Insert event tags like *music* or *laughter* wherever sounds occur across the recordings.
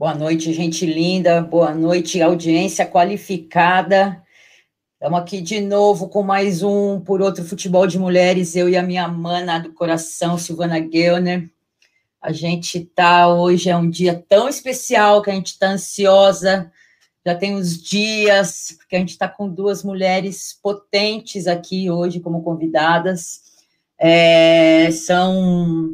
Boa noite, gente linda. Boa noite, audiência qualificada. Estamos aqui de novo com mais um Por Outro Futebol de Mulheres, eu e a minha mana do coração, Silvana Gellner. A gente tá hoje, é um dia tão especial que a gente está ansiosa. Já tem uns dias, porque a gente está com duas mulheres potentes aqui hoje como convidadas. É, são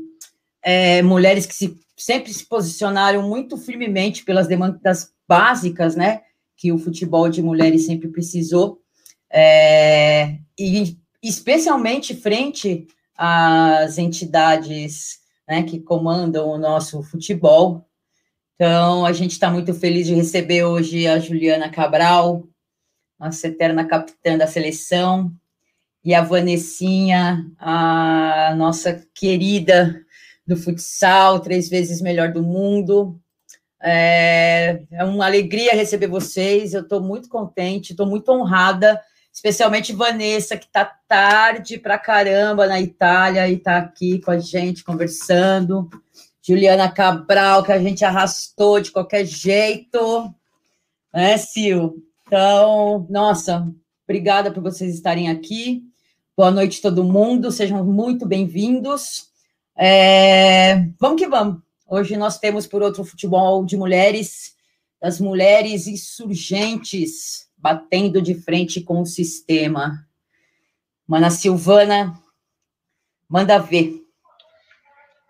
é, mulheres que se sempre se posicionaram muito firmemente pelas demandas básicas, né, que o futebol de mulheres sempre precisou, é, e especialmente frente às entidades né, que comandam o nosso futebol. Então, a gente está muito feliz de receber hoje a Juliana Cabral, nossa eterna capitã da seleção, e a Vanessinha, a nossa querida do futsal, três vezes melhor do mundo. É, é uma alegria receber vocês, eu estou muito contente, estou muito honrada, especialmente Vanessa, que está tarde pra caramba na Itália e está aqui com a gente conversando. Juliana Cabral, que a gente arrastou de qualquer jeito, né, Sil? Então, nossa, obrigada por vocês estarem aqui. Boa noite, todo mundo, sejam muito bem-vindos. É, vamos que vamos. Hoje nós temos por outro futebol de mulheres, das mulheres insurgentes batendo de frente com o sistema. Mana Silvana, manda ver.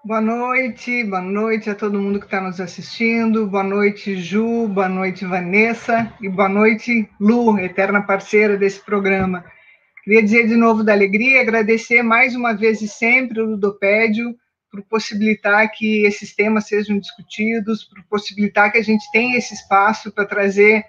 Boa noite, boa noite a todo mundo que está nos assistindo. Boa noite, Ju, boa noite, Vanessa, e boa noite, Lu, eterna parceira desse programa. Queria dizer de novo da alegria, agradecer mais uma vez e sempre o Ludopédio por possibilitar que esses temas sejam discutidos, por possibilitar que a gente tenha esse espaço para trazer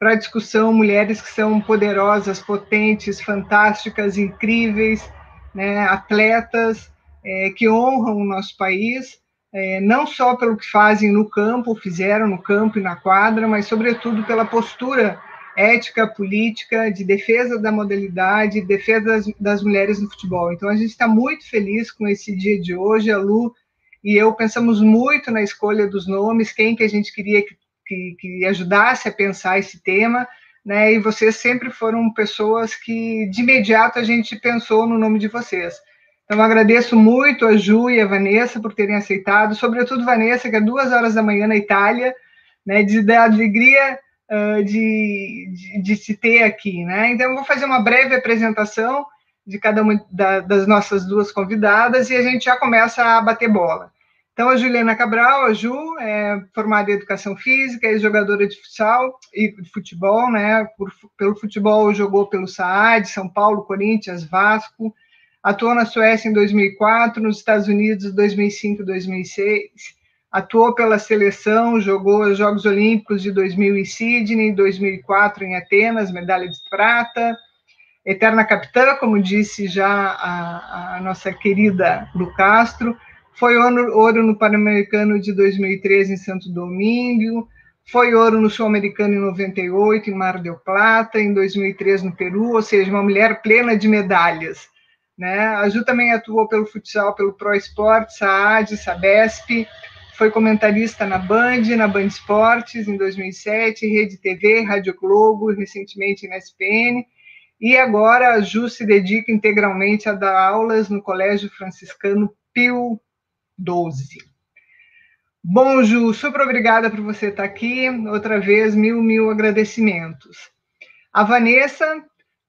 para a discussão mulheres que são poderosas, potentes, fantásticas, incríveis, né, atletas é, que honram o nosso país, é, não só pelo que fazem no campo, fizeram no campo e na quadra, mas sobretudo pela postura ética, política, de defesa da modalidade, defesa das, das mulheres no futebol. Então, a gente está muito feliz com esse dia de hoje. A Lu e eu pensamos muito na escolha dos nomes, quem que a gente queria que, que, que ajudasse a pensar esse tema, né? E vocês sempre foram pessoas que, de imediato, a gente pensou no nome de vocês. Então, agradeço muito a Ju e a Vanessa por terem aceitado, sobretudo Vanessa, que é duas horas da manhã na Itália, né, de dar alegria uh, de, de, de, se ter aqui, né? Então, eu vou fazer uma breve apresentação de cada uma da, das nossas duas convidadas e a gente já começa a bater bola. Então, a Juliana Cabral, a Ju, é formada em Educação Física, é jogadora de futsal e de futebol, né? Por, pelo futebol, jogou pelo Saad, São Paulo, Corinthians, Vasco, atuou na Suécia em 2004, nos Estados Unidos 2005 e 2006, atuou pela seleção, jogou os Jogos Olímpicos de 2000 em Sydney, 2004 em Atenas, medalha de prata, eterna capitã, como disse já a, a nossa querida Lu Castro, foi ouro, no Pan-Americano de 2013 em Santo Domingo, foi ouro no Sul-Americano em 98 em Mar del Plata, em 2003 no Peru, ou seja, uma mulher plena de medalhas. Né? A Ju também atuou pelo futsal, pelo Pro Esporte, Saad, Sabesp, foi comentarista na Band, na Band Esportes, em 2007, Rede TV, Rádio Globo, recentemente na SPN, e agora a Ju se dedica integralmente a dar aulas no Colégio Franciscano Pio XII. Bom, Ju, super obrigada por você estar aqui. Outra vez, mil, mil agradecimentos. A Vanessa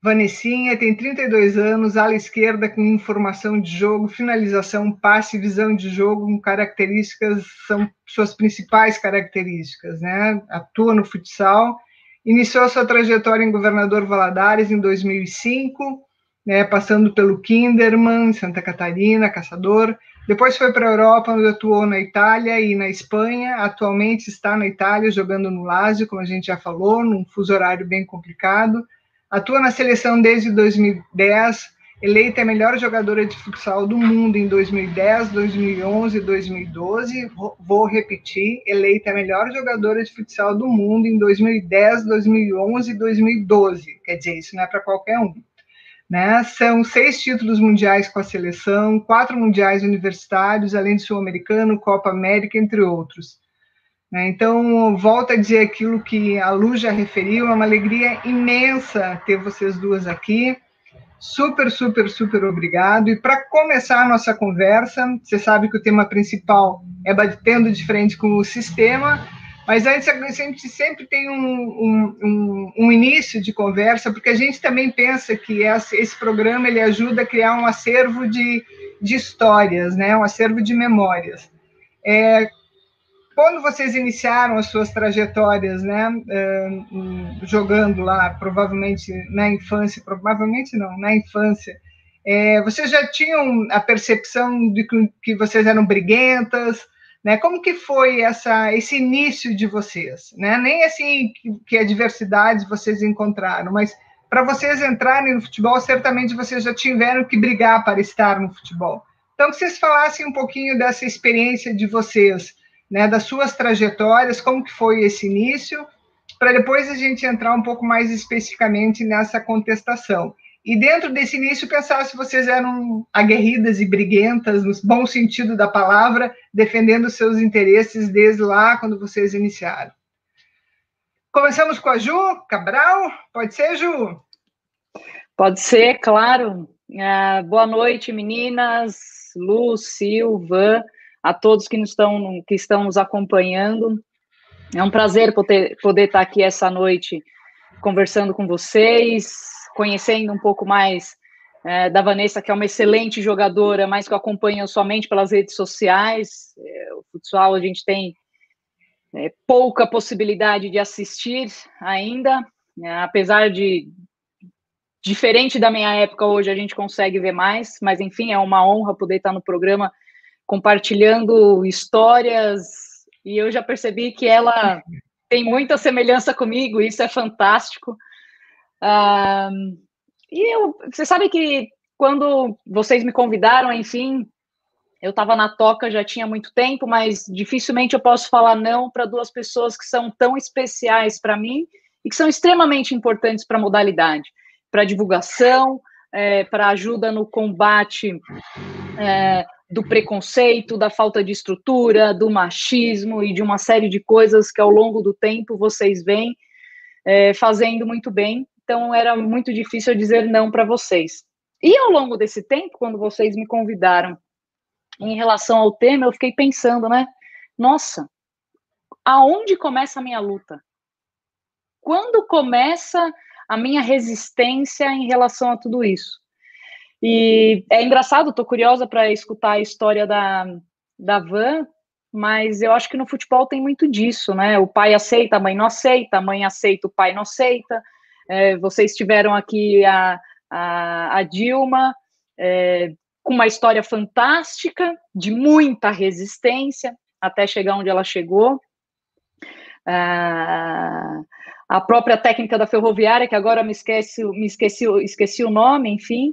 Vanessinha tem 32 anos, ala esquerda com informação de jogo, finalização, passe, visão de jogo, com características, são suas principais características, né? Atua no futsal, iniciou sua trajetória em Governador Valadares em 2005, né, passando pelo Kinderman, Santa Catarina, Caçador, depois foi para a Europa, onde atuou na Itália e na Espanha. Atualmente está na Itália jogando no Lazio, como a gente já falou, num fuso horário bem complicado. Atua na seleção desde 2010, eleita a melhor jogadora de futsal do mundo em 2010, 2011 e 2012. Vou repetir, eleita a melhor jogadora de futsal do mundo em 2010, 2011 e 2012. Quer dizer, isso não é para qualquer um. Né? São seis títulos mundiais com a seleção, quatro mundiais universitários, além de Sul-Americano, Copa América, entre outros. Né? Então, volto a dizer aquilo que a Lu já referiu, é uma alegria imensa ter vocês duas aqui. Super, super, super obrigado. E para começar a nossa conversa, você sabe que o tema principal é batendo de frente com o sistema, mas antes a gente sempre tem um, um, um, um início de conversa, porque a gente também pensa que esse, programa ele ajuda a criar um acervo de, de histórias, né? um acervo de memórias. É, quando vocês iniciaram as suas trajetórias, né, jogando lá, provavelmente na infância, provavelmente não, na infância, é, vocês já tinham a percepção de que, vocês eram briguentas, né? Como que foi essa, esse início de vocês, né? Nem assim que, que adversidades vocês encontraram, mas para vocês entrarem no futebol, certamente vocês já tiveram que brigar para estar no futebol. Então, que vocês falassem um pouquinho dessa experiência de vocês, né, das suas trajetórias, como que foi esse início, para depois a gente entrar um pouco mais especificamente nessa contestação. E dentro desse início, pensar se vocês eram aguerridas e briguentas, no bom sentido da palavra, defendendo seus interesses desde lá, quando vocês iniciaram. Começamos com a Ju Cabral. Pode ser, Ju? Pode ser, claro. Uh, boa noite, meninas, Lu, Silva a todos que, nos estão, que estão nos acompanhando. É um prazer poder, poder estar aqui essa noite conversando com vocês, conhecendo um pouco mais é, da Vanessa, que é uma excelente jogadora, mas que eu acompanho somente pelas redes sociais. É, o futsal a gente tem é, pouca possibilidade de assistir ainda, né, apesar de diferente da minha época hoje a gente consegue ver mais, mas enfim é uma honra poder estar no programa compartilhando histórias, e eu já percebi que ela tem muita semelhança comigo, isso é fantástico. e eu, você sabe que quando vocês me convidaram, enfim, eu estava na toca já tinha muito tempo, mas dificilmente eu posso falar não para duas pessoas que são tão especiais para mim e que são extremamente importantes para a modalidade, para divulgação, é, para ajuda no combate é, do preconceito, da falta de estrutura, do machismo e de uma série de coisas que ao longo do tempo vocês vêm é, fazendo muito bem. Então era muito difícil dizer não para vocês. E ao longo desse tempo, quando vocês me convidaram em relação ao tema, eu fiquei pensando, né? Nossa, aonde começa a minha luta? Quando começa a minha resistência em relação a tudo isso? E é engraçado, tô curiosa para escutar a história da, da Van, mas eu acho que no futebol tem muito disso, né? O pai aceita, a mãe não aceita, a mãe aceita, o pai não aceita. É, vocês tiveram aqui a, a, a Dilma, é, com uma história fantástica, de muita resistência, até chegar onde ela chegou. Ah, a própria técnica da ferroviária, que agora me esqueci, me esqueci, esqueci o nome, enfim,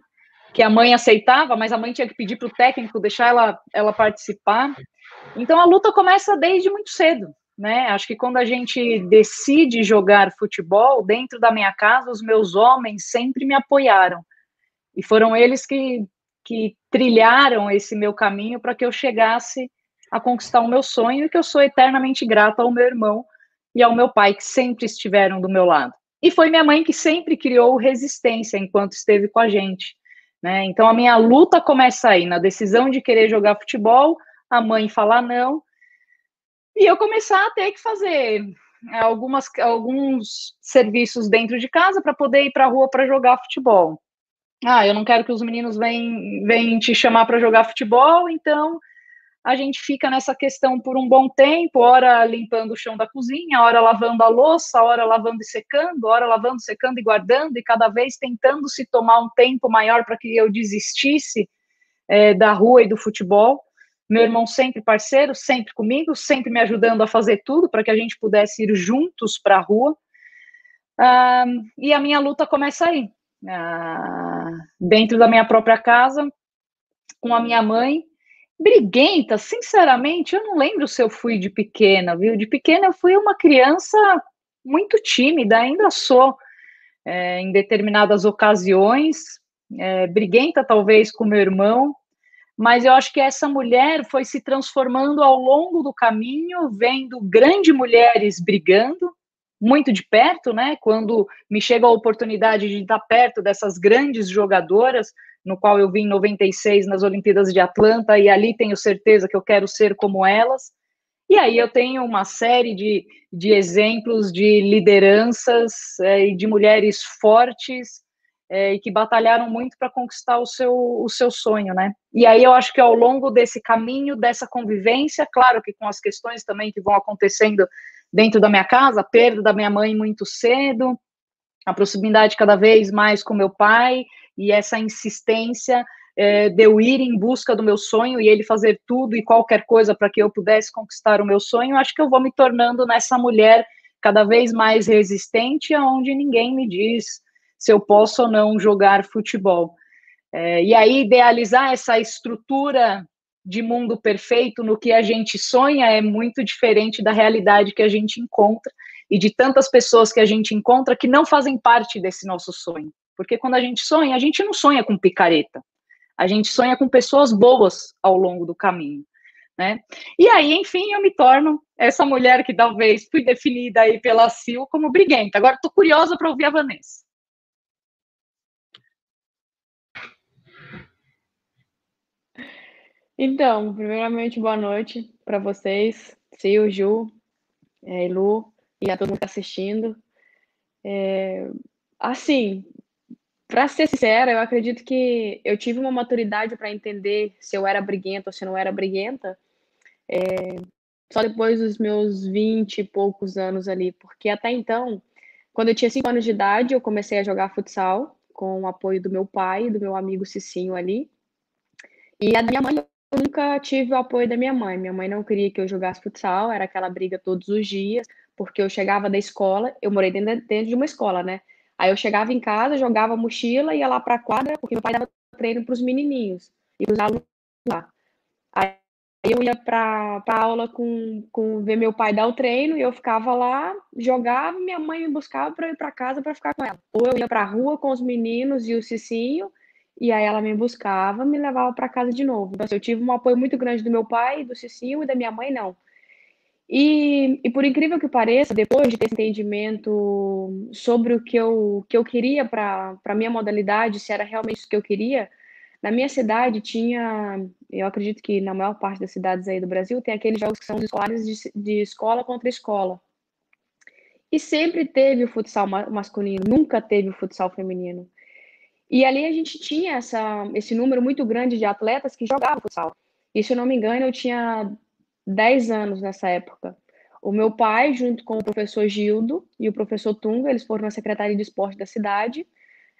que a mãe aceitava, mas a mãe tinha que pedir para o técnico deixar ela, ela participar. Então a luta começa desde muito cedo, né? Acho que quando a gente decide jogar futebol dentro da minha casa, os meus homens sempre me apoiaram e foram eles que, que trilharam esse meu caminho para que eu chegasse a conquistar o meu sonho e que eu sou eternamente grata ao meu irmão e ao meu pai que sempre estiveram do meu lado. E foi minha mãe que sempre criou resistência enquanto esteve com a gente. Né? Então a minha luta começa aí, na decisão de querer jogar futebol, a mãe falar não, e eu começar a ter que fazer é, algumas, alguns serviços dentro de casa para poder ir para a rua para jogar futebol. Ah, eu não quero que os meninos venham, venham te chamar para jogar futebol, então a gente fica nessa questão por um bom tempo, hora limpando o chão da cozinha, hora lavando a louça, hora lavando e secando, hora lavando, secando e guardando, e cada vez tentando se tomar um tempo maior para que eu desistisse é, da rua e do futebol. Meu irmão sempre parceiro, sempre comigo, sempre me ajudando a fazer tudo para que a gente pudesse ir juntos para a rua. Ah, e a minha luta começa aí, ah, dentro da minha própria casa, com a minha mãe, Briguenta, sinceramente, eu não lembro se eu fui de pequena, viu? De pequena eu fui uma criança muito tímida, ainda sou é, em determinadas ocasiões, é, briguenta talvez com meu irmão, mas eu acho que essa mulher foi se transformando ao longo do caminho, vendo grandes mulheres brigando, muito de perto, né? Quando me chega a oportunidade de estar perto dessas grandes jogadoras, no qual eu vi em 96 nas Olimpíadas de Atlanta, e ali tenho certeza que eu quero ser como elas. E aí eu tenho uma série de, de exemplos de lideranças é, e de mulheres fortes é, e que batalharam muito para conquistar o seu, o seu sonho, né? E aí eu acho que ao longo desse caminho, dessa convivência, claro que com as questões também que vão acontecendo dentro da minha casa, a perda da minha mãe muito cedo, a proximidade cada vez mais com meu pai e essa insistência é, de eu ir em busca do meu sonho e ele fazer tudo e qualquer coisa para que eu pudesse conquistar o meu sonho, acho que eu vou me tornando nessa mulher cada vez mais resistente, aonde ninguém me diz se eu posso ou não jogar futebol. É, e aí, idealizar essa estrutura de mundo perfeito no que a gente sonha é muito diferente da realidade que a gente encontra e de tantas pessoas que a gente encontra que não fazem parte desse nosso sonho. Porque quando a gente sonha, a gente não sonha com picareta. A gente sonha com pessoas boas ao longo do caminho. Né? E aí, enfim, eu me torno essa mulher que talvez fui definida aí pela Sil como briguenta. Agora, estou curiosa para ouvir a Vanessa. Então, primeiramente, boa noite para vocês, Sil, Ju, é, Lu e a todo mundo que está assistindo. É, assim, para ser sincera, eu acredito que eu tive uma maturidade para entender se eu era briguenta ou se não era briguenta é, só depois dos meus 20 e poucos anos ali, porque até então, quando eu tinha 5 anos de idade, eu comecei a jogar futsal com o apoio do meu pai do meu amigo Cicinho ali. E a minha mãe eu nunca tive o apoio da minha mãe. Minha mãe não queria que eu jogasse futsal, era aquela briga todos os dias, porque eu chegava da escola, eu morei dentro, dentro de uma escola, né? Aí eu chegava em casa, jogava mochila, ia lá para a quadra, porque meu pai dava treino para os menininhos e os alunos lá. Aí eu ia para a aula com, com ver meu pai dar o treino e eu ficava lá, jogava, minha mãe me buscava para ir para casa para ficar com ela. Ou eu ia para a rua com os meninos e o Cicinho, e aí ela me buscava, me levava para casa de novo. Então, assim, eu tive um apoio muito grande do meu pai, do Cicinho e da minha mãe, não. E, e por incrível que pareça, depois de ter esse entendimento sobre o que eu, que eu queria para a minha modalidade, se era realmente isso que eu queria, na minha cidade tinha, eu acredito que na maior parte das cidades aí do Brasil, tem aqueles jogos que são escolares de, de escola contra escola. E sempre teve o futsal masculino, nunca teve o futsal feminino. E ali a gente tinha essa, esse número muito grande de atletas que jogavam futsal. E se eu não me engano, eu tinha 10 anos nessa época. O meu pai, junto com o professor Gildo e o professor Tunga, eles foram na Secretaria de Esporte da cidade,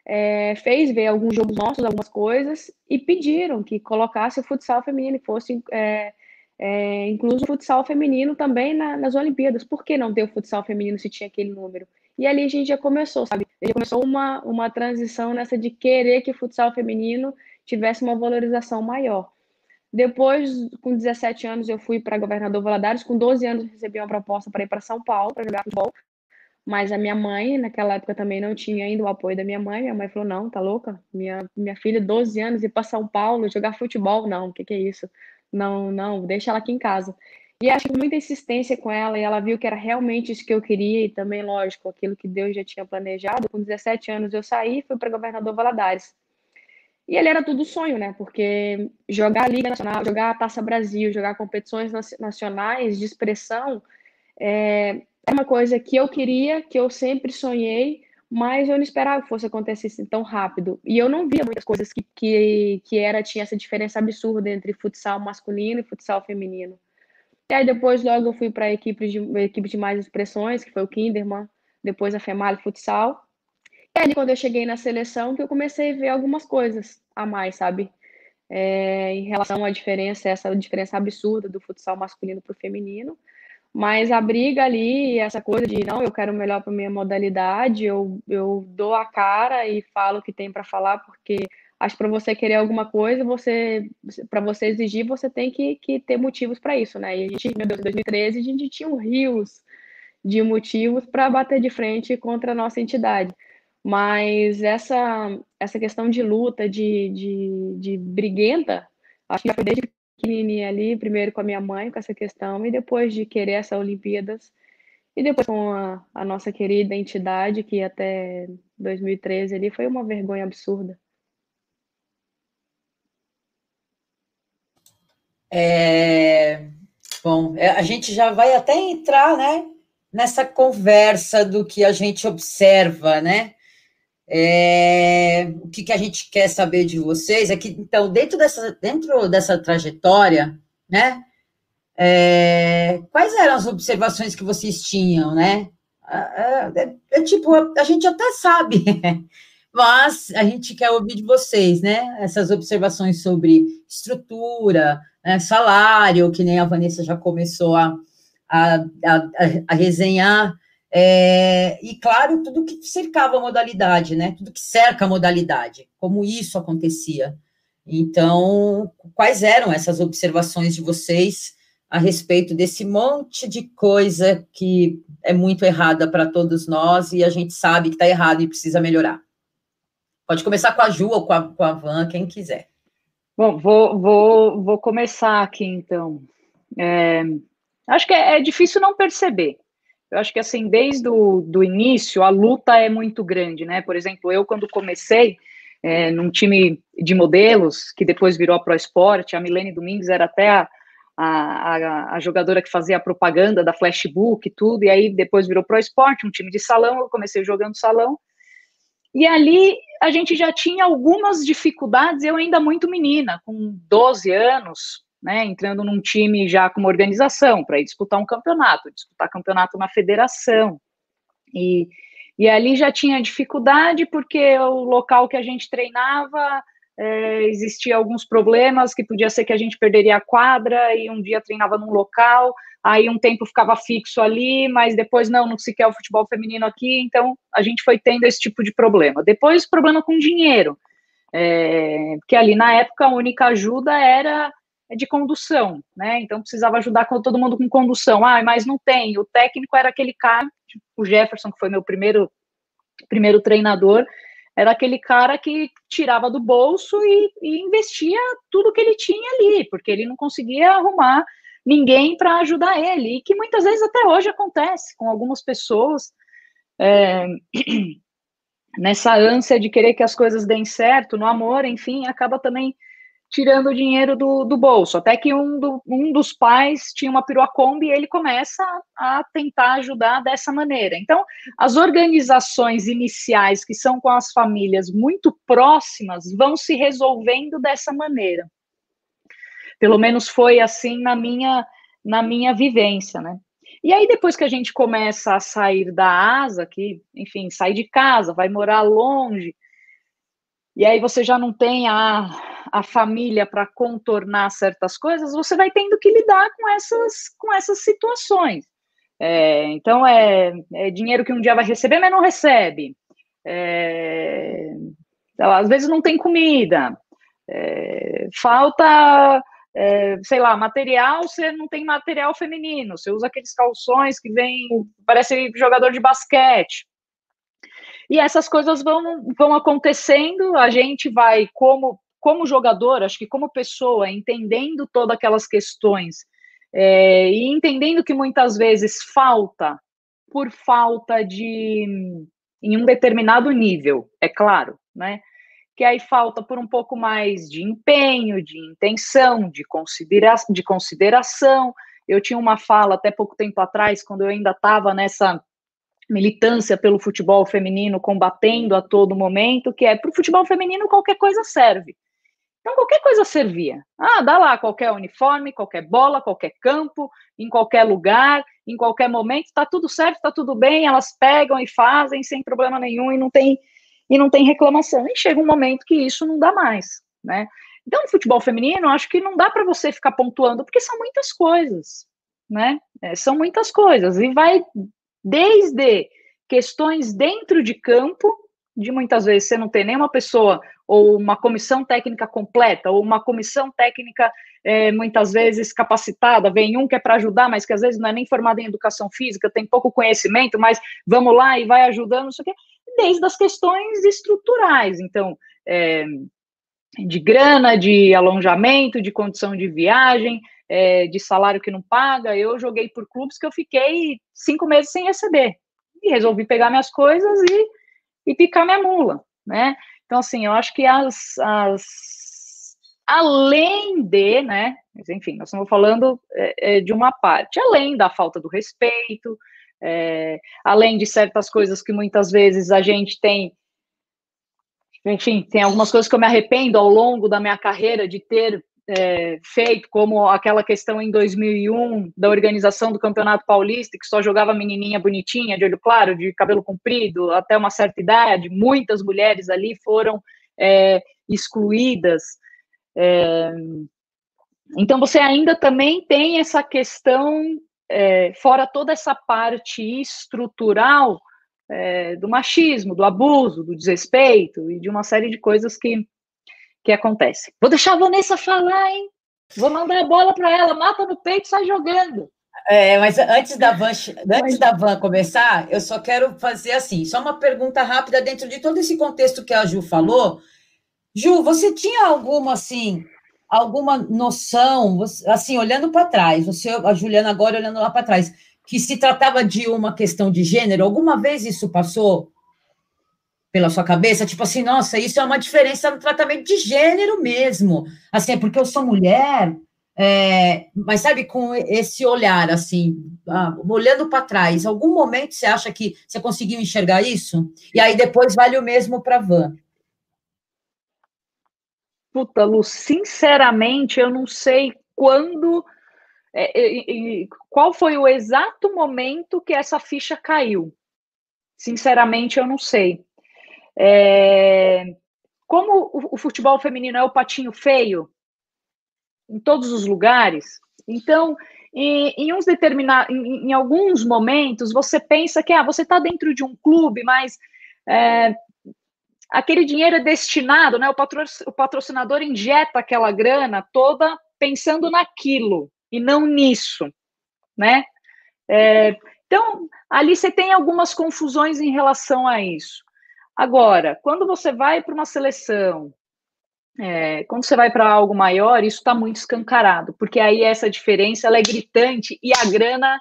é, fez ver alguns jogos nossos, algumas coisas, e pediram que colocasse o futsal feminino e fosse é, é, incluso o futsal feminino também na, nas Olimpíadas. Por que não ter o futsal feminino se tinha aquele número? E ali a gente já começou, sabe? Já começou uma, uma transição nessa de querer que o futsal feminino tivesse uma valorização maior. Depois, com 17 anos, eu fui para Governador Valadares. Com 12 anos, recebi uma proposta para ir para São Paulo para jogar futebol. Mas a minha mãe, naquela época, também não tinha ainda o apoio da minha mãe. Minha mãe falou: Não, tá louca? Minha, minha filha, 12 anos, ir para São Paulo jogar futebol? Não, o que, que é isso? Não, não, deixa ela aqui em casa. E acho que muita insistência com ela, e ela viu que era realmente isso que eu queria, e também, lógico, aquilo que Deus já tinha planejado. Com 17 anos eu saí e fui para Governador Valadares. E ele era tudo sonho, né? Porque jogar a Liga Nacional, jogar a Taça Brasil, jogar competições nacionais de expressão é, é uma coisa que eu queria, que eu sempre sonhei, mas eu não esperava que fosse acontecer assim tão rápido. E eu não via muitas coisas que, que, que era, tinha essa diferença absurda entre futsal masculino e futsal feminino. E aí depois logo eu fui para a equipe de, equipe de mais expressões, que foi o Kinderman, depois a Female Futsal. Aí quando eu cheguei na seleção que eu comecei a ver algumas coisas a mais, sabe? É, em relação à diferença, essa diferença absurda do futsal masculino para o feminino. Mas a briga ali, essa coisa de não, eu quero melhor para minha modalidade, eu, eu dou a cara e falo o que tem para falar, porque Acho que para você querer alguma coisa, você para você exigir, você tem que, que ter motivos para isso, né? E a gente, meu Deus, em 2013, a gente tinha um rios de motivos para bater de frente contra a nossa entidade. Mas essa, essa questão de luta, de, de, de briguenta, acho que já foi desde pequenininha ali, primeiro com a minha mãe, com essa questão, e depois de querer essa Olimpíadas, e depois com a, a nossa querida entidade, que até 2013 ali foi uma vergonha absurda. É, bom, é, a gente já vai até entrar, né, nessa conversa do que a gente observa, né? É, o que, que a gente quer saber de vocês é que, então, dentro dessa, dentro dessa trajetória, né? É, quais eram as observações que vocês tinham, né? É, é, é tipo, a gente até sabe, *laughs* mas a gente quer ouvir de vocês, né? Essas observações sobre estrutura, né, salário, que nem a Vanessa já começou a, a, a, a resenhar, é, e, claro, tudo que cercava a modalidade, né? Tudo que cerca a modalidade, como isso acontecia. Então, quais eram essas observações de vocês a respeito desse monte de coisa que é muito errada para todos nós e a gente sabe que está errado e precisa melhorar? Pode começar com a Ju ou com a, com a Van, quem quiser. Bom, vou, vou, vou começar aqui então. É, acho que é, é, difícil não perceber. Eu acho que assim, desde o do início, a luta é muito grande, né? Por exemplo, eu quando comecei é, num time de modelos, que depois virou a Pro Sport, a Milene Domingues era até a, a, a, jogadora que fazia a propaganda da Flashbook e tudo, e aí depois virou Pro Sport, um time de salão, eu comecei jogando salão, e ali a gente já tinha algumas dificuldades, eu ainda muito menina, com 12 anos, né, entrando num time já com uma organização para ir disputar um campeonato, disputar campeonato na federação. E, e ali já tinha dificuldade porque o local que a gente treinava é, existia alguns problemas que podia ser que a gente perderia a quadra e um dia treinava num local, aí um tempo ficava fixo ali, mas depois não, não se quer o futebol feminino aqui, então a gente foi tendo esse tipo de problema. Depois problema com dinheiro, é, porque ali na época a única ajuda era de condução, né? Então precisava ajudar todo mundo com condução. Ah, mas não tem. O técnico era aquele cara, tipo, o Jefferson, que foi meu primeiro primeiro treinador, era aquele cara que tirava do bolso e, e investia tudo que ele tinha ali, porque ele não conseguia arrumar ninguém para ajudar ele, e que muitas vezes até hoje acontece com algumas pessoas, é, *clears throat* nessa ânsia de querer que as coisas deem certo, no amor, enfim, acaba também tirando o dinheiro do, do bolso. Até que um, do, um dos pais tinha uma perua Kombi e ele começa a, a tentar ajudar dessa maneira. Então, as organizações iniciais, que são com as famílias muito próximas, vão se resolvendo dessa maneira. Pelo menos foi assim na minha, na minha vivência, né? E aí, depois que a gente começa a sair da asa, que, enfim, sai de casa, vai morar longe, e aí você já não tem a, a família para contornar certas coisas, você vai tendo que lidar com essas, com essas situações. É, então, é, é, dinheiro que um dia vai receber, mas não recebe. É, às vezes não tem comida. É, falta, é, sei lá, material, você não tem material feminino. Você usa aqueles calções que vem, parece jogador de basquete. E essas coisas vão, vão acontecendo, a gente vai, como, como jogador, acho que como pessoa, entendendo todas aquelas questões é, e entendendo que muitas vezes falta por falta de em um determinado nível, é claro, né? Que aí falta por um pouco mais de empenho, de intenção, de, considera de consideração. Eu tinha uma fala até pouco tempo atrás, quando eu ainda estava nessa militância pelo futebol feminino, combatendo a todo momento, que é para o futebol feminino qualquer coisa serve. Então, qualquer coisa servia. Ah, dá lá qualquer uniforme, qualquer bola, qualquer campo, em qualquer lugar, em qualquer momento, está tudo certo, está tudo bem, elas pegam e fazem sem problema nenhum e não tem, e não tem reclamação. E chega um momento que isso não dá mais, né? Então, no futebol feminino, acho que não dá para você ficar pontuando, porque são muitas coisas, né? É, são muitas coisas, e vai desde questões dentro de campo, de muitas vezes você não ter nenhuma pessoa ou uma comissão técnica completa, ou uma comissão técnica é, muitas vezes capacitada, vem um que é para ajudar, mas que às vezes não é nem formado em educação física, tem pouco conhecimento, mas vamos lá e vai ajudando, não sei o quê, desde as questões estruturais. Então, é, de grana, de alongamento, de condição de viagem, é, de salário que não paga. Eu joguei por clubes que eu fiquei cinco meses sem receber. E resolvi pegar minhas coisas e, e picar minha mula, né? Então, assim, eu acho que as, as além de, né? Mas, enfim, nós estamos falando é, é, de uma parte, além da falta do respeito, é, além de certas coisas que muitas vezes a gente tem enfim, tem algumas coisas que eu me arrependo ao longo da minha carreira de ter é, feito, como aquela questão em 2001 da organização do Campeonato Paulista, que só jogava menininha bonitinha, de olho claro, de cabelo comprido, até uma certa idade. Muitas mulheres ali foram é, excluídas. É, então, você ainda também tem essa questão, é, fora toda essa parte estrutural, é, do machismo, do abuso, do desrespeito e de uma série de coisas que, que acontecem. Vou deixar a Vanessa falar, hein? Vou mandar a bola para ela, mata no peito e sai jogando. É, mas antes da Van, antes da Van começar, eu só quero fazer assim, só uma pergunta rápida dentro de todo esse contexto que a Ju falou. Ju, você tinha alguma assim, alguma noção, assim, olhando para trás, você, a Juliana agora olhando lá para trás, que se tratava de uma questão de gênero? Alguma vez isso passou pela sua cabeça? Tipo assim, nossa, isso é uma diferença no tratamento de gênero mesmo. Assim, é porque eu sou mulher, é, mas sabe, com esse olhar, assim, ah, olhando para trás, algum momento você acha que você conseguiu enxergar isso? E aí depois vale o mesmo para Van. Puta, Lu, sinceramente, eu não sei quando é, qual foi o exato momento que essa ficha caiu? Sinceramente, eu não sei. É, como o, o, futebol feminino é o patinho feio em todos os lugares, então, em, uns determinados, em, em, alguns momentos, você pensa que ah, você está dentro de um clube, mas é, aquele dinheiro é destinado, né? O, patro, o patrocinador injeta aquela grana toda pensando naquilo e não nisso, né? É, então, ali você tem algumas confusões em relação a isso. Agora, quando você vai para uma seleção, é, quando você vai para algo maior, isso está muito escancarado, porque aí essa diferença ela é gritante e a grana,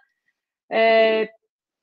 é,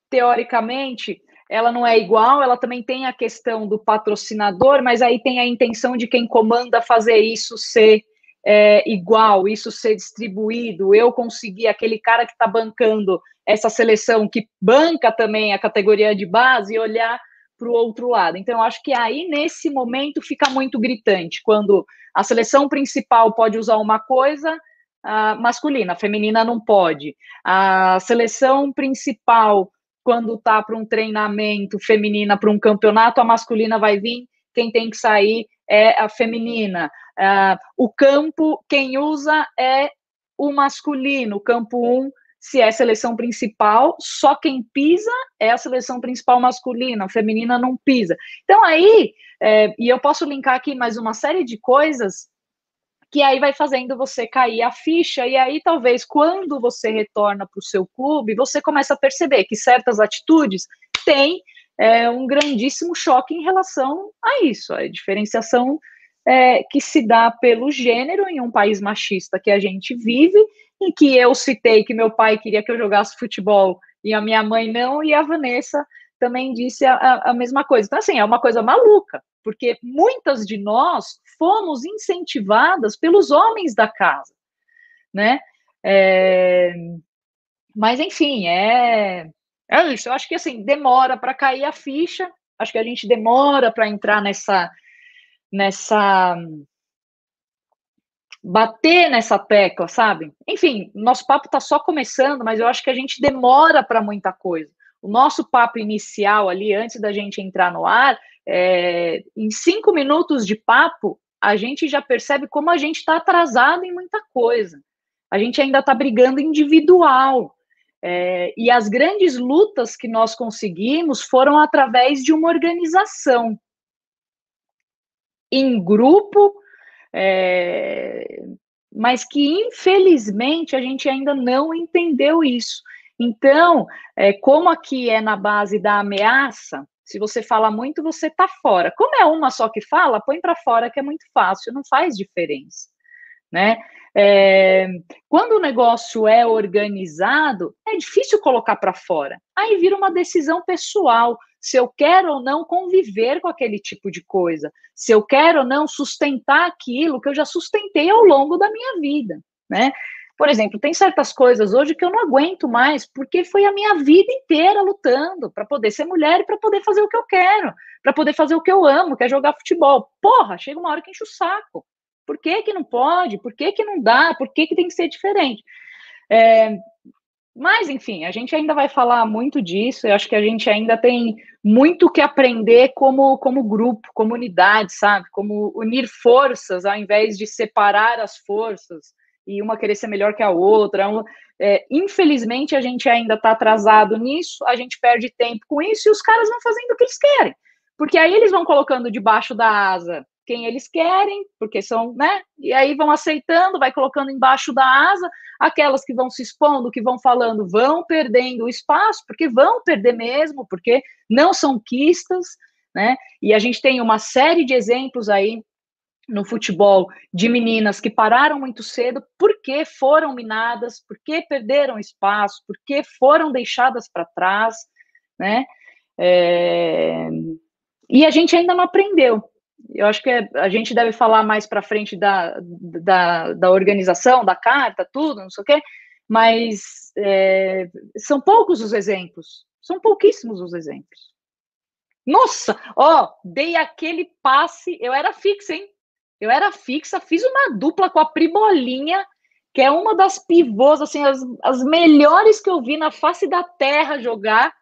teoricamente, ela não é igual, ela também tem a questão do patrocinador, mas aí tem a intenção de quem comanda fazer isso ser é, igual, isso ser distribuído, eu conseguir aquele cara que está bancando essa seleção que banca também a categoria de base olhar para o outro lado. Então, eu acho que aí, nesse momento, fica muito gritante, quando a seleção principal pode usar uma coisa a masculina, a feminina não pode. A seleção principal, quando está para um treinamento feminina, para um campeonato, a masculina vai vir, quem tem que sair é a feminina. Uh, o campo, quem usa é o masculino. Campo 1, um, se é seleção principal, só quem pisa é a seleção principal masculina, a feminina não pisa. Então aí, é, e eu posso linkar aqui mais uma série de coisas que aí vai fazendo você cair a ficha, e aí talvez quando você retorna para o seu clube, você começa a perceber que certas atitudes têm é, um grandíssimo choque em relação a isso, a diferenciação é, que se dá pelo gênero em um país machista que a gente vive, em que eu citei que meu pai queria que eu jogasse futebol e a minha mãe não, e a Vanessa também disse a, a mesma coisa. Então, assim, é uma coisa maluca, porque muitas de nós fomos incentivadas pelos homens da casa, né? É, mas, enfim, é, é isso, eu acho que assim, demora para cair a ficha, acho que a gente demora para entrar nessa nessa bater nessa tecla, sabe? Enfim, nosso papo está só começando, mas eu acho que a gente demora para muita coisa. O nosso papo inicial ali, antes da gente entrar no ar, é, em cinco minutos de papo, a gente já percebe como a gente está atrasado em muita coisa. A gente ainda está brigando individual. É, e as grandes lutas que nós conseguimos foram através de uma organização em grupo, é, mas que infelizmente a gente ainda não entendeu isso. Então, é, como aqui é na base da ameaça, Se você fala muito, você tá fora. Como é uma só que fala, põe para fora que é muito fácil, não faz diferença, né? É, quando o negócio é organizado, é difícil colocar para fora. Aí vira uma decisão pessoal se eu quero ou não conviver com aquele tipo de coisa, se eu quero ou não sustentar aquilo que eu já sustentei ao longo da minha vida, né? Por exemplo, tem certas coisas hoje que eu não aguento mais, porque foi a minha vida inteira lutando para poder ser mulher e para poder fazer o que eu quero, para poder fazer o que eu amo, que é jogar futebol. Porra, chega uma hora que enche o saco. Por que, que não pode? Por que, que não dá? Por que, que tem que ser diferente? É, mas, enfim, a gente ainda vai falar muito disso. Eu acho que a gente ainda tem muito que aprender como, como grupo, comunidade, sabe? Como unir forças ao invés de separar as forças e uma querer ser melhor que a outra. É, infelizmente, a gente ainda está atrasado nisso, a gente perde tempo com isso e os caras vão fazendo o que eles querem. Porque aí eles vão colocando debaixo da asa quem eles querem, porque são, né? E aí vão aceitando, vai colocando embaixo da asa, aquelas que vão se expondo, que vão falando, vão perdendo o espaço, porque vão perder mesmo, porque não são quistas, né? E a gente tem uma série de exemplos aí no futebol de meninas que pararam muito cedo porque foram minadas, porque perderam espaço, porque foram deixadas para trás, né? É... E a gente ainda não aprendeu eu acho que a gente deve falar mais para frente da, da, da, organização, da carta, tudo, não sei o quê, mas é, são poucos os exemplos, são pouquíssimos os exemplos. Nossa, ó, dei aquele passe, eu era fixa, hein? Eu era fixa, fiz uma dupla com a Pribolinha, que é uma das pivôs, assim, as, as melhores que eu vi na face da terra jogar,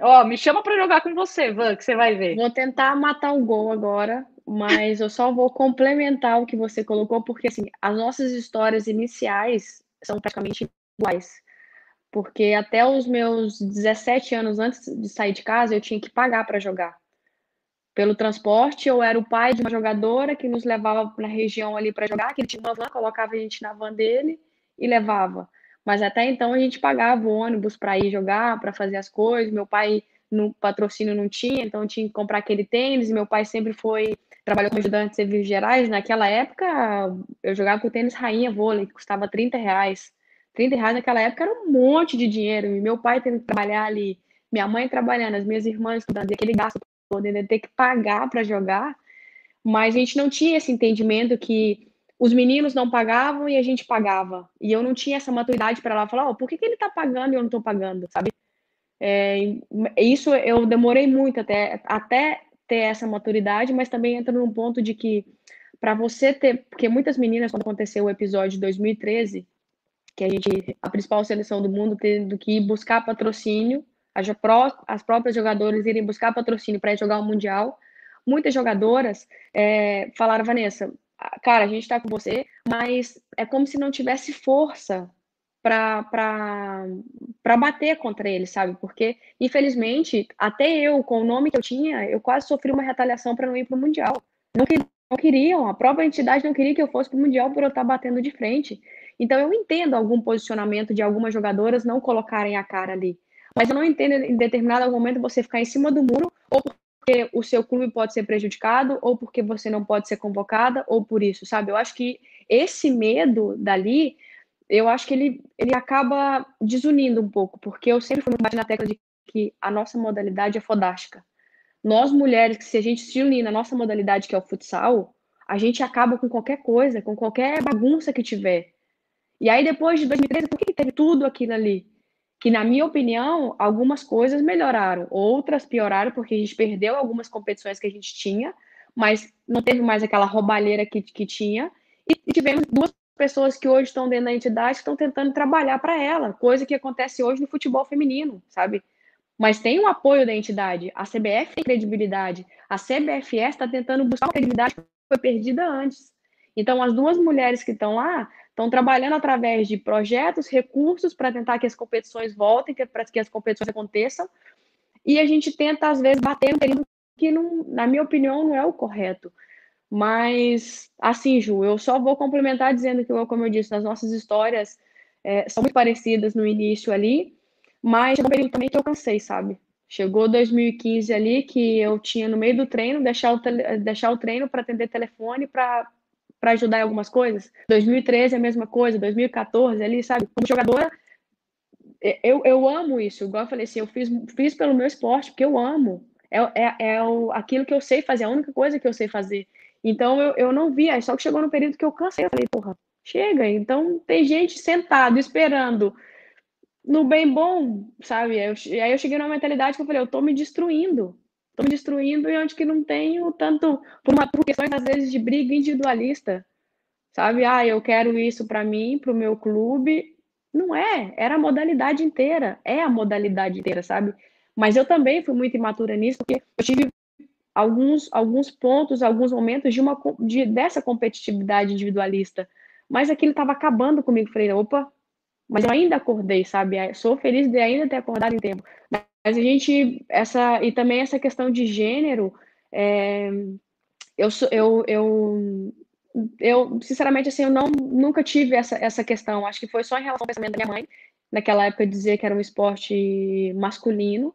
Ó, me chama para jogar com você, Van, que você vai ver. Vou tentar matar o gol agora, mas eu só vou complementar o que você colocou, porque assim, as nossas histórias iniciais são praticamente iguais. Porque até os meus 17 anos antes de sair de casa, eu tinha que pagar para jogar. Pelo transporte, eu era o pai de uma jogadora que nos levava na região ali para jogar, que ele tinha uma van, colocava a gente na van dele e levava. Mas até então a gente pagava o ônibus para ir jogar, para fazer as coisas. Meu pai no patrocínio não tinha, então tinha que comprar aquele tênis. Meu pai sempre foi trabalhou como ajudante de serviços gerais. Naquela época eu jogava com o tênis rainha vôlei, que custava 30 reais. 30 reais naquela época era um monte de dinheiro. E meu pai tendo que trabalhar ali, minha mãe trabalhando, as minhas irmãs estudando, aquele gasto podendo ter que pagar para jogar. Mas a gente não tinha esse entendimento que os meninos não pagavam e a gente pagava. E eu não tinha essa maturidade para lá falar, oh, por que, que ele está pagando e eu não estou pagando, sabe? É, isso eu demorei muito até, até ter essa maturidade, mas também entra num ponto de que para você ter, porque muitas meninas, quando aconteceu o episódio de 2013, que a gente, a principal seleção do mundo tendo que ir buscar patrocínio, as, as próprias jogadoras irem buscar patrocínio para jogar o Mundial, muitas jogadoras é, falaram, Vanessa, cara, a gente tá com você, mas é como se não tivesse força para bater contra ele, sabe? Porque, infelizmente, até eu, com o nome que eu tinha, eu quase sofri uma retaliação para não ir para o Mundial. Não, que, não queriam, a própria entidade não queria que eu fosse para o Mundial por eu estar batendo de frente. Então, eu entendo algum posicionamento de algumas jogadoras não colocarem a cara ali. Mas eu não entendo em determinado momento você ficar em cima do muro ou porque o seu clube pode ser prejudicado, ou porque você não pode ser convocada, ou por isso, sabe? Eu acho que esse medo dali, eu acho que ele, ele acaba desunindo um pouco, porque eu sempre fui muito na tecla de que a nossa modalidade é fodástica. Nós, mulheres, se a gente se unir na nossa modalidade, que é o futsal, a gente acaba com qualquer coisa, com qualquer bagunça que tiver. E aí, depois de 2013, por que teve tudo aquilo ali? Que, na minha opinião, algumas coisas melhoraram, outras pioraram, porque a gente perdeu algumas competições que a gente tinha, mas não teve mais aquela roubalheira que, que tinha, e tivemos duas pessoas que hoje estão dentro da entidade que estão tentando trabalhar para ela, coisa que acontece hoje no futebol feminino, sabe? Mas tem um apoio da entidade, a CBF tem credibilidade, a CBFS está tentando buscar uma credibilidade que foi perdida antes. Então, as duas mulheres que estão lá Estão trabalhando através de projetos, recursos para tentar que as competições voltem, para que as competições aconteçam. E a gente tenta, às vezes, bater um período que, não, na minha opinião, não é o correto. Mas, assim, Ju, eu só vou complementar dizendo que, como eu disse, as nossas histórias é, são muito parecidas no início ali, mas chegou um período também que eu cansei, sabe? Chegou 2015 ali que eu tinha no meio do treino deixar o, deixar o treino para atender telefone para para ajudar em algumas coisas. 2013 é a mesma coisa, 2014 ali, sabe? Como jogadora, eu, eu amo isso. Igual eu falei assim, eu fiz, fiz pelo meu esporte, porque eu amo. É, é, é o, aquilo que eu sei fazer, a única coisa que eu sei fazer. Então eu, eu não via, só que chegou no período que eu cansei, eu falei, porra, chega. Então tem gente sentado, esperando no bem bom, sabe? Eu, aí eu cheguei numa mentalidade que eu falei, eu tô me destruindo. Tô me destruindo e onde que não tenho tanto, por, uma, por questões às vezes de briga individualista, sabe? Ah, eu quero isso para mim, para o meu clube. Não é, era a modalidade inteira, é a modalidade inteira, sabe? Mas eu também fui muito imatura nisso, porque eu tive alguns, alguns pontos, alguns momentos de uma de, dessa competitividade individualista. Mas aquilo estava acabando comigo. Falei, opa, mas eu ainda acordei, sabe? Sou feliz de ainda ter acordado em tempo. A gente, essa, e também essa questão de gênero, é, eu, eu, eu, eu, sinceramente, assim, eu não, nunca tive essa, essa questão. Acho que foi só em relação ao pensamento da minha mãe, naquela época dizer que era um esporte masculino.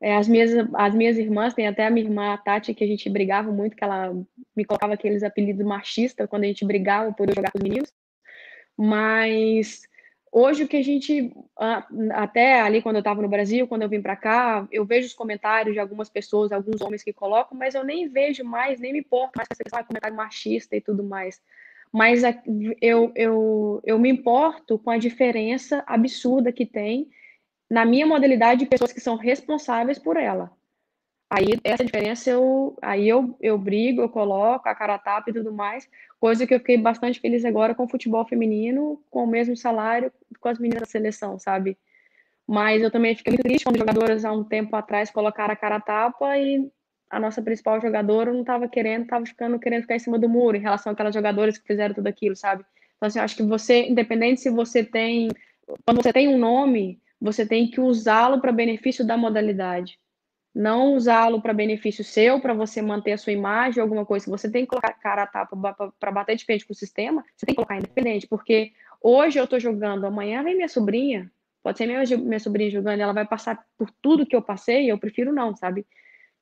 É, as, minhas, as minhas irmãs, tem até a minha irmã a Tati, que a gente brigava muito, que ela me colocava aqueles apelidos machistas quando a gente brigava por jogar com os meninos. Mas hoje o que a gente, até ali quando eu estava no Brasil, quando eu vim para cá, eu vejo os comentários de algumas pessoas, alguns homens que colocam, mas eu nem vejo mais, nem me importo mais com essa questão comentário machista e tudo mais. Mas eu, eu, eu me importo com a diferença absurda que tem na minha modalidade de pessoas que são responsáveis por ela. Aí essa diferença eu aí eu, eu brigo, eu coloco a cara tapa e tudo mais, coisa que eu fiquei bastante feliz agora com o futebol feminino, com o mesmo salário com as meninas da seleção, sabe? Mas eu também fiquei muito triste quando jogadoras há um tempo atrás colocaram a cara tapa e a nossa principal jogadora não estava querendo, estava ficando querendo ficar em cima do muro em relação àquelas jogadoras que fizeram tudo aquilo, sabe? Então assim, eu acho que você, independente se você tem, quando você tem um nome, você tem que usá-lo para benefício da modalidade. Não usá-lo para benefício seu, para você manter a sua imagem, alguma coisa. Você tem que colocar cara a tapa para bater de frente com o sistema, você tem que colocar independente, porque hoje eu estou jogando, amanhã vem minha sobrinha, pode ser minha, minha sobrinha jogando, ela vai passar por tudo que eu passei, eu prefiro não, sabe?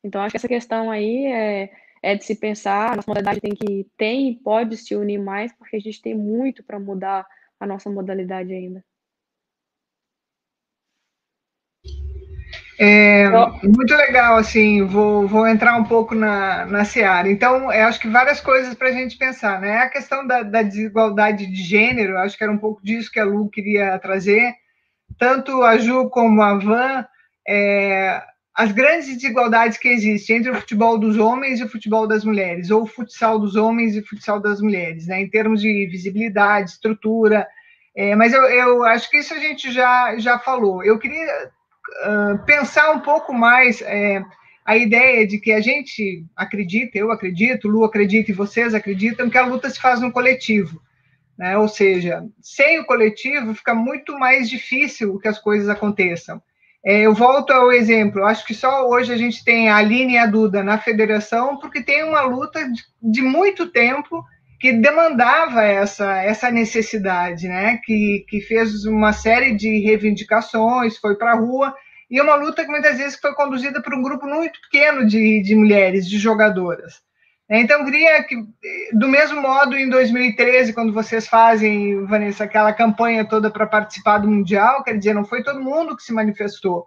Então, acho que essa questão aí é, é de se pensar, a nossa modalidade tem que, tem e pode se unir mais, porque a gente tem muito para mudar a nossa modalidade ainda. É, muito legal, assim, vou, vou entrar um pouco na, na Seara. Então, eu acho que várias coisas para a gente pensar, né? A questão da, da, desigualdade de gênero, acho que era um pouco disso que a Lu queria trazer. Tanto a Ju como a Van, é, as grandes desigualdades que existem entre o futebol dos homens e o futebol das mulheres, ou o futsal dos homens e o futsal das mulheres, né? Em termos de visibilidade, estrutura. É, mas eu, eu acho que isso a gente já, já falou. Eu queria pensar um pouco mais é, a ideia de que a gente acredita, eu acredito, Lu acredita e vocês acreditam que a luta se faz no coletivo. Né? Ou seja, sem o coletivo fica muito mais difícil que as coisas aconteçam. É, eu volto ao exemplo, acho que só hoje a gente tem a Aline e a Duda na federação, porque tem uma luta de, de muito tempo que demandava essa, essa necessidade, né? que, que fez uma série de reivindicações, foi para a rua, e uma luta que muitas vezes foi conduzida por um grupo muito pequeno de, de mulheres, de jogadoras. Então, queria que, do mesmo modo, em 2013, quando vocês fazem, Vanessa, aquela campanha toda para participar do Mundial, quer dizer, não foi todo mundo que se manifestou.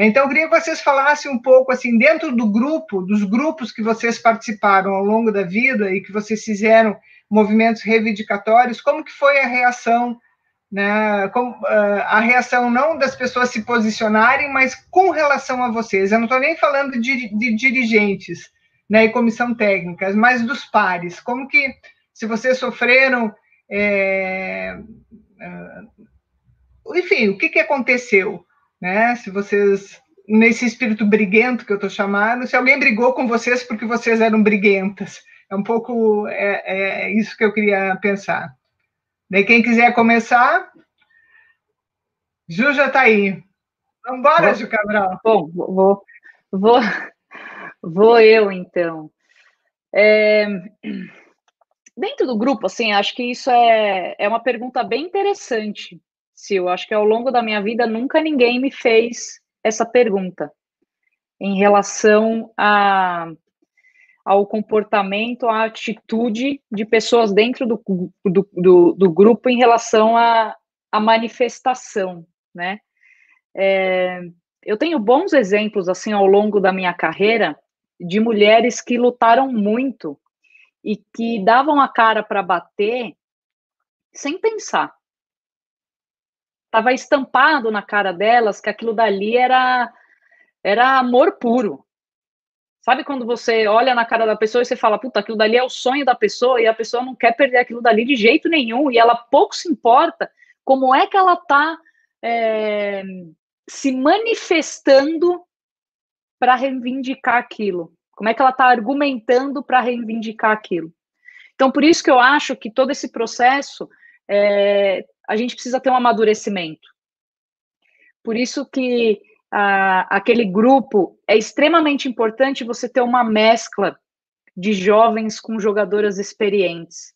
Então, eu queria que vocês falassem um pouco, assim, dentro do grupo, dos grupos que vocês participaram ao longo da vida e que vocês fizeram movimentos reivindicatórios, como que foi a reação, né, com, uh, a reação não das pessoas se posicionarem, mas com relação a vocês. Eu não estou nem falando de, de dirigentes né, e comissão técnica, mas dos pares. Como que, se vocês sofreram, é, uh, enfim, o que, que aconteceu, né? Se vocês nesse espírito briguento que eu estou chamando, se alguém brigou com vocês porque vocês eram briguentas. É um pouco é, é isso que eu queria pensar. Daí, quem quiser começar, Ju já está aí. Vamos embora, Ju Cabral. Bom, vou, vou, vou eu, então. É, dentro do grupo, assim, acho que isso é, é uma pergunta bem interessante, Sil. Acho que ao longo da minha vida nunca ninguém me fez essa pergunta. em relação a, ao comportamento, à atitude de pessoas dentro do, do, do, do grupo em relação à, à manifestação, né? É, eu tenho bons exemplos, assim, ao longo da minha carreira, de mulheres que lutaram muito e que davam a cara para bater sem pensar. Estava estampado na cara delas que aquilo dali era, era amor puro. Sabe quando você olha na cara da pessoa e você fala, puta, aquilo dali é o sonho da pessoa e a pessoa não quer perder aquilo dali de jeito nenhum e ela pouco se importa como é que ela está é, se manifestando para reivindicar aquilo? Como é que ela está argumentando para reivindicar aquilo? Então, por isso que eu acho que todo esse processo é, a gente precisa ter um amadurecimento. Por isso que aquele grupo é extremamente importante você ter uma mescla de jovens com jogadoras experientes.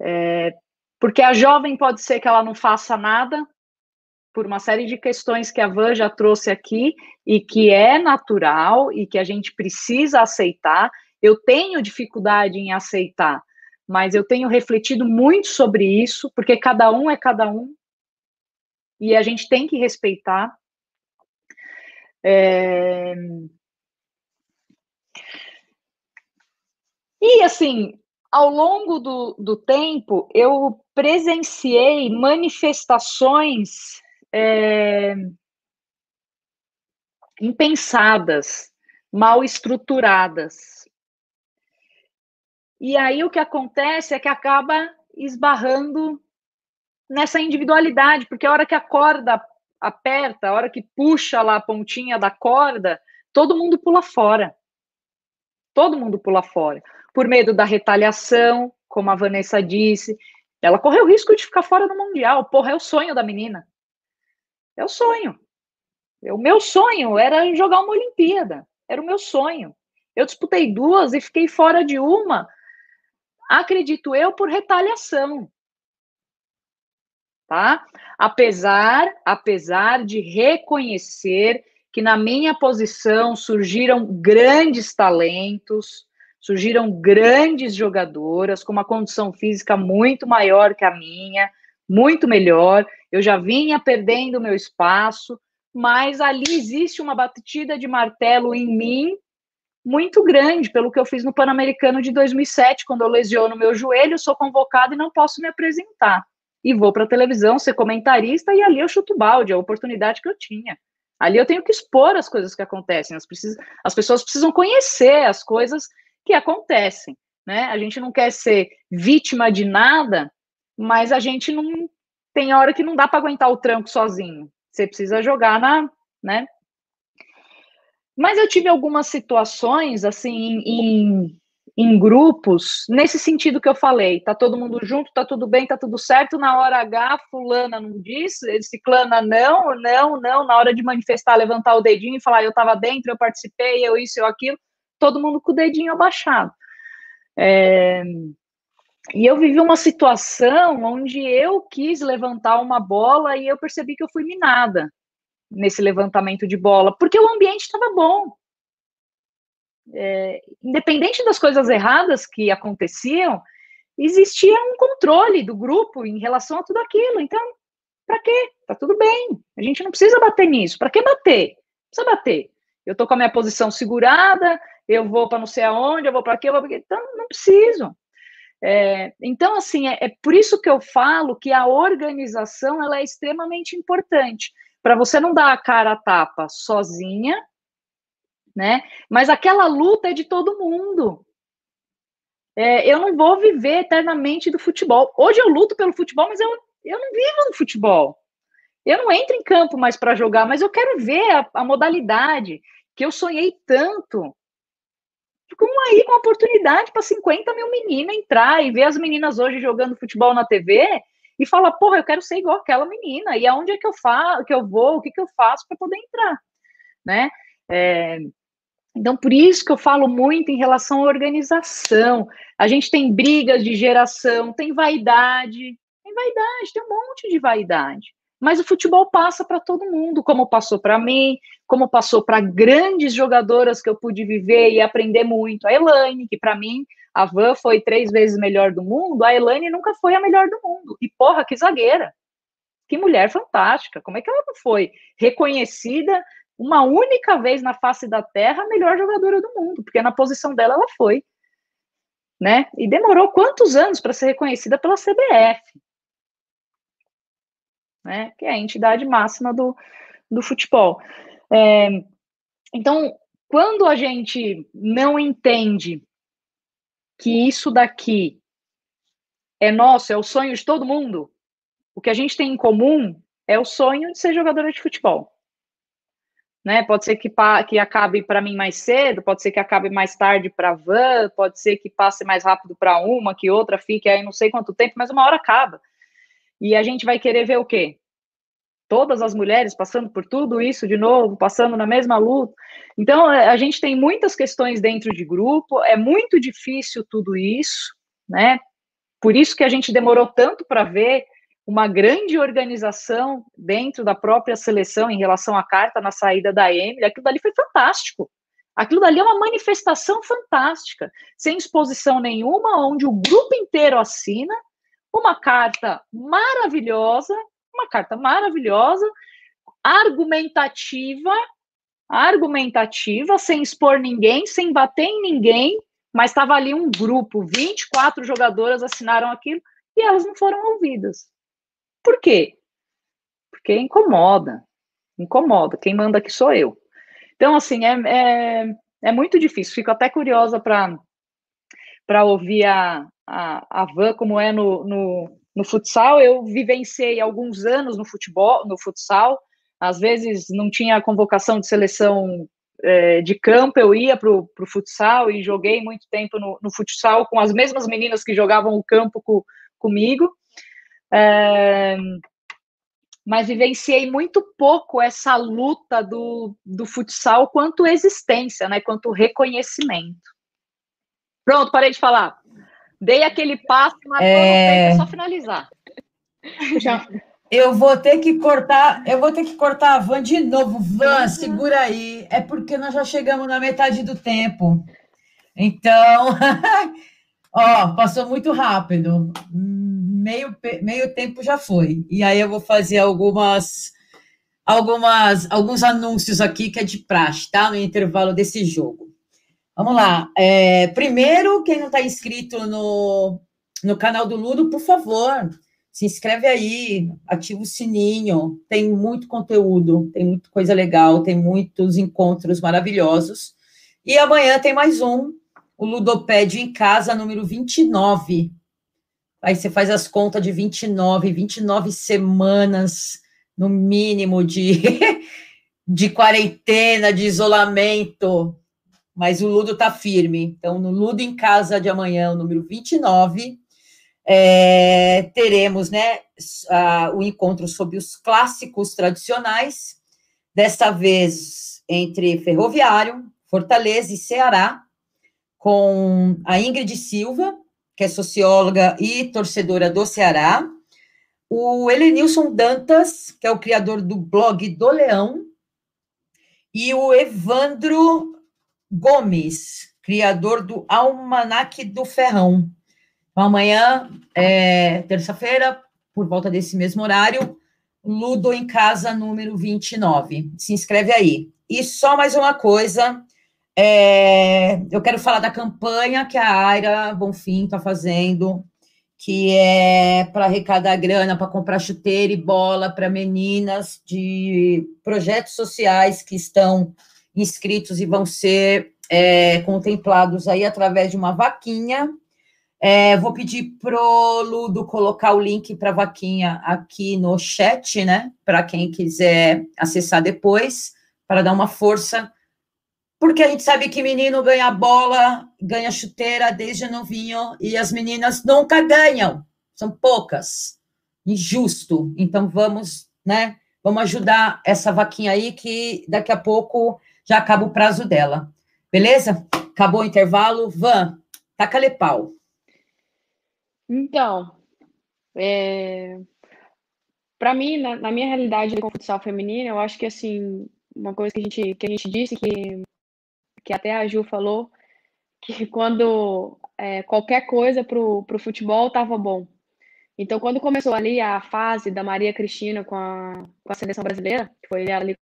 É, porque a jovem pode ser que ela não faça nada, por uma série de questões que a Van já trouxe aqui e que é natural e que a gente precisa aceitar. Eu tenho dificuldade em aceitar, mas eu tenho refletido muito sobre isso, porque cada um é cada um e a gente tem que respeitar. É... E assim, ao longo do, do tempo, eu presenciei manifestações é, impensadas, mal estruturadas. E aí o que acontece é que acaba esbarrando nessa individualidade, porque a hora que a corda aperta, a hora que puxa lá a pontinha da corda, todo mundo pula fora. Todo mundo pula fora. Por medo da retaliação, como a Vanessa disse. Ela correu o risco de ficar fora do Mundial. Porra, é o sonho da menina. É o sonho. O meu sonho era jogar uma Olimpíada. Era o meu sonho. Eu disputei duas e fiquei fora de uma, acredito eu, por retaliação. Tá? Apesar, apesar de reconhecer que na minha posição surgiram grandes talentos, surgiram grandes jogadoras com uma condição física muito maior que a minha, muito melhor. Eu já vinha perdendo meu espaço, mas ali existe uma batida de martelo em mim muito grande, pelo que eu fiz no Pan-Americano de 2007, quando eu lesiono meu joelho, sou convocado e não posso me apresentar. E vou para a televisão ser comentarista e ali eu chuto balde, a oportunidade que eu tinha. Ali eu tenho que expor as coisas que acontecem, as, as pessoas precisam conhecer as coisas que acontecem. Né? A gente não quer ser vítima de nada, mas a gente não tem hora que não dá para aguentar o tranco sozinho. Você precisa jogar na, né? Mas eu tive algumas situações assim em, em grupos, nesse sentido que eu falei, tá todo mundo junto, tá tudo bem, tá tudo certo, na hora H, fulana não diz, ciclana não, não, não, na hora de manifestar, levantar o dedinho e falar, eu tava dentro, eu participei, eu isso, eu aquilo, todo mundo com o dedinho abaixado. É, e eu vivi uma situação onde eu quis levantar uma bola e eu percebi que eu fui minada nesse levantamento de bola, porque o ambiente estava bom. É, independente das coisas erradas que aconteciam, existia um controle do grupo em relação a tudo aquilo. Então, para quê? Tá tudo bem. A gente não precisa bater nisso. Para que bater? Não precisa bater. Eu tô com a minha posição segurada, eu vou para não sei aonde, eu vou para quê, eu vou para Então, não preciso. É, então, assim, é, é, por isso que eu falo que a organização ela é extremamente importante para você não dar a cara a tapa sozinha, né? Mas aquela luta é de todo mundo. É, eu não vou viver eternamente do futebol. Hoje eu luto pelo futebol, mas eu, eu não vivo no futebol. Eu não entro em campo mais para jogar, mas eu quero ver a, a modalidade que eu sonhei tanto ficam aí com oportunidade para 50 mil meninas entrar e ver as meninas hoje jogando futebol na TV e falar, porra, eu quero ser igual aquela menina, e aonde é que eu faço, que eu vou, o que, que eu faço para poder entrar, né? É, então, por isso que eu falo muito em relação à organização. A gente tem brigas de geração, tem vaidade, tem vaidade, tem um monte de vaidade. Mas o futebol passa para todo mundo, como passou para mim, como passou para grandes jogadoras que eu pude viver e aprender muito. A Elaine, que para mim, a Van foi três vezes melhor do mundo, a Elaine nunca foi a melhor do mundo. E porra, que zagueira! Que mulher fantástica! Como é que ela não foi reconhecida uma única vez na face da Terra a melhor jogadora do mundo? Porque na posição dela ela foi. Né? E demorou quantos anos para ser reconhecida pela CBF? Né? Que é a entidade máxima do, do futebol. É, então, quando a gente não entende que isso daqui é nosso, é o sonho de todo mundo, o que a gente tem em comum é o sonho de ser jogadora de futebol. Né? Pode ser que, que acabe para mim mais cedo, pode ser que acabe mais tarde para Van, pode ser que passe mais rápido para uma, que outra fique aí não sei quanto tempo, mas uma hora acaba. E a gente vai querer ver o quê? Todas as mulheres passando por tudo isso de novo, passando na mesma luta. Então, a gente tem muitas questões dentro de grupo, é muito difícil tudo isso, né? Por isso que a gente demorou tanto para ver uma grande organização dentro da própria seleção em relação à carta na saída da Emily, aquilo dali foi fantástico. Aquilo dali é uma manifestação fantástica, sem exposição nenhuma, onde o grupo inteiro assina uma carta maravilhosa, uma carta maravilhosa, argumentativa, argumentativa, sem expor ninguém, sem bater em ninguém, mas estava ali um grupo, 24 jogadoras assinaram aquilo e elas não foram ouvidas. Por quê? Porque incomoda. Incomoda. Quem manda aqui sou eu. Então, assim, é, é, é muito difícil. Fico até curiosa para ouvir a, a, a Van como é no, no, no futsal. Eu vivenciei alguns anos no futebol, no futsal. Às vezes não tinha convocação de seleção é, de campo, eu ia para o futsal e joguei muito tempo no, no, futsal com as mesmas meninas que jogavam o campo com, comigo. É, mas vivenciei muito pouco essa luta do, do futsal quanto existência, né, quanto reconhecimento. Pronto, parei de falar. Dei aquele passo, mas é... é só finalizar. *laughs* Eu vou ter que cortar, eu vou ter que cortar a van de novo. Van, segura aí. É porque nós já chegamos na metade do tempo. Então, *laughs* ó, passou muito rápido meio, meio tempo já foi. E aí eu vou fazer algumas, algumas, alguns anúncios aqui que é de praxe, tá? No intervalo desse jogo. Vamos lá. É, primeiro, quem não está inscrito no, no canal do Ludo, por favor, se inscreve aí, ativa o sininho. Tem muito conteúdo, tem muita coisa legal, tem muitos encontros maravilhosos. E amanhã tem mais um, o Ludopédio em Casa, número 29. Aí você faz as contas de 29, 29 semanas, no mínimo, de, *laughs* de quarentena, de isolamento. Mas o Ludo está firme. Então, no Ludo em Casa de amanhã, número 29, é, teremos né, a, o encontro sobre os clássicos tradicionais, desta vez entre Ferroviário, Fortaleza e Ceará, com a Ingrid Silva, que é socióloga e torcedora do Ceará, o Helenilson Dantas, que é o criador do blog do Leão, e o Evandro Gomes, criador do Almanac do Ferrão. Então, amanhã, é, terça-feira, por volta desse mesmo horário, Ludo em Casa, número 29. Se inscreve aí. E só mais uma coisa, é, eu quero falar da campanha que a Aira Bonfim está fazendo, que é para arrecadar grana para comprar chuteira e bola para meninas de projetos sociais que estão inscritos e vão ser é, contemplados aí através de uma vaquinha. É, vou pedir pro Ludo colocar o link para a vaquinha aqui no chat, né? Para quem quiser acessar depois, para dar uma força porque a gente sabe que menino ganha bola, ganha chuteira desde novinho, e as meninas nunca ganham, são poucas. Injusto. Então vamos, né? Vamos ajudar essa vaquinha aí, que daqui a pouco já acaba o prazo dela. Beleza? Acabou o intervalo. Van, taca-lhe pau. Então, é... para mim, na, na, minha realidade com futsal feminino, eu acho que assim, uma coisa que a gente, que a gente disse, que, que até a Ju falou, que *laughs* quando é, qualquer coisa para o futebol estava bom. Então, quando começou ali a fase da Maria Cristina com a, com a seleção brasileira, que foi ali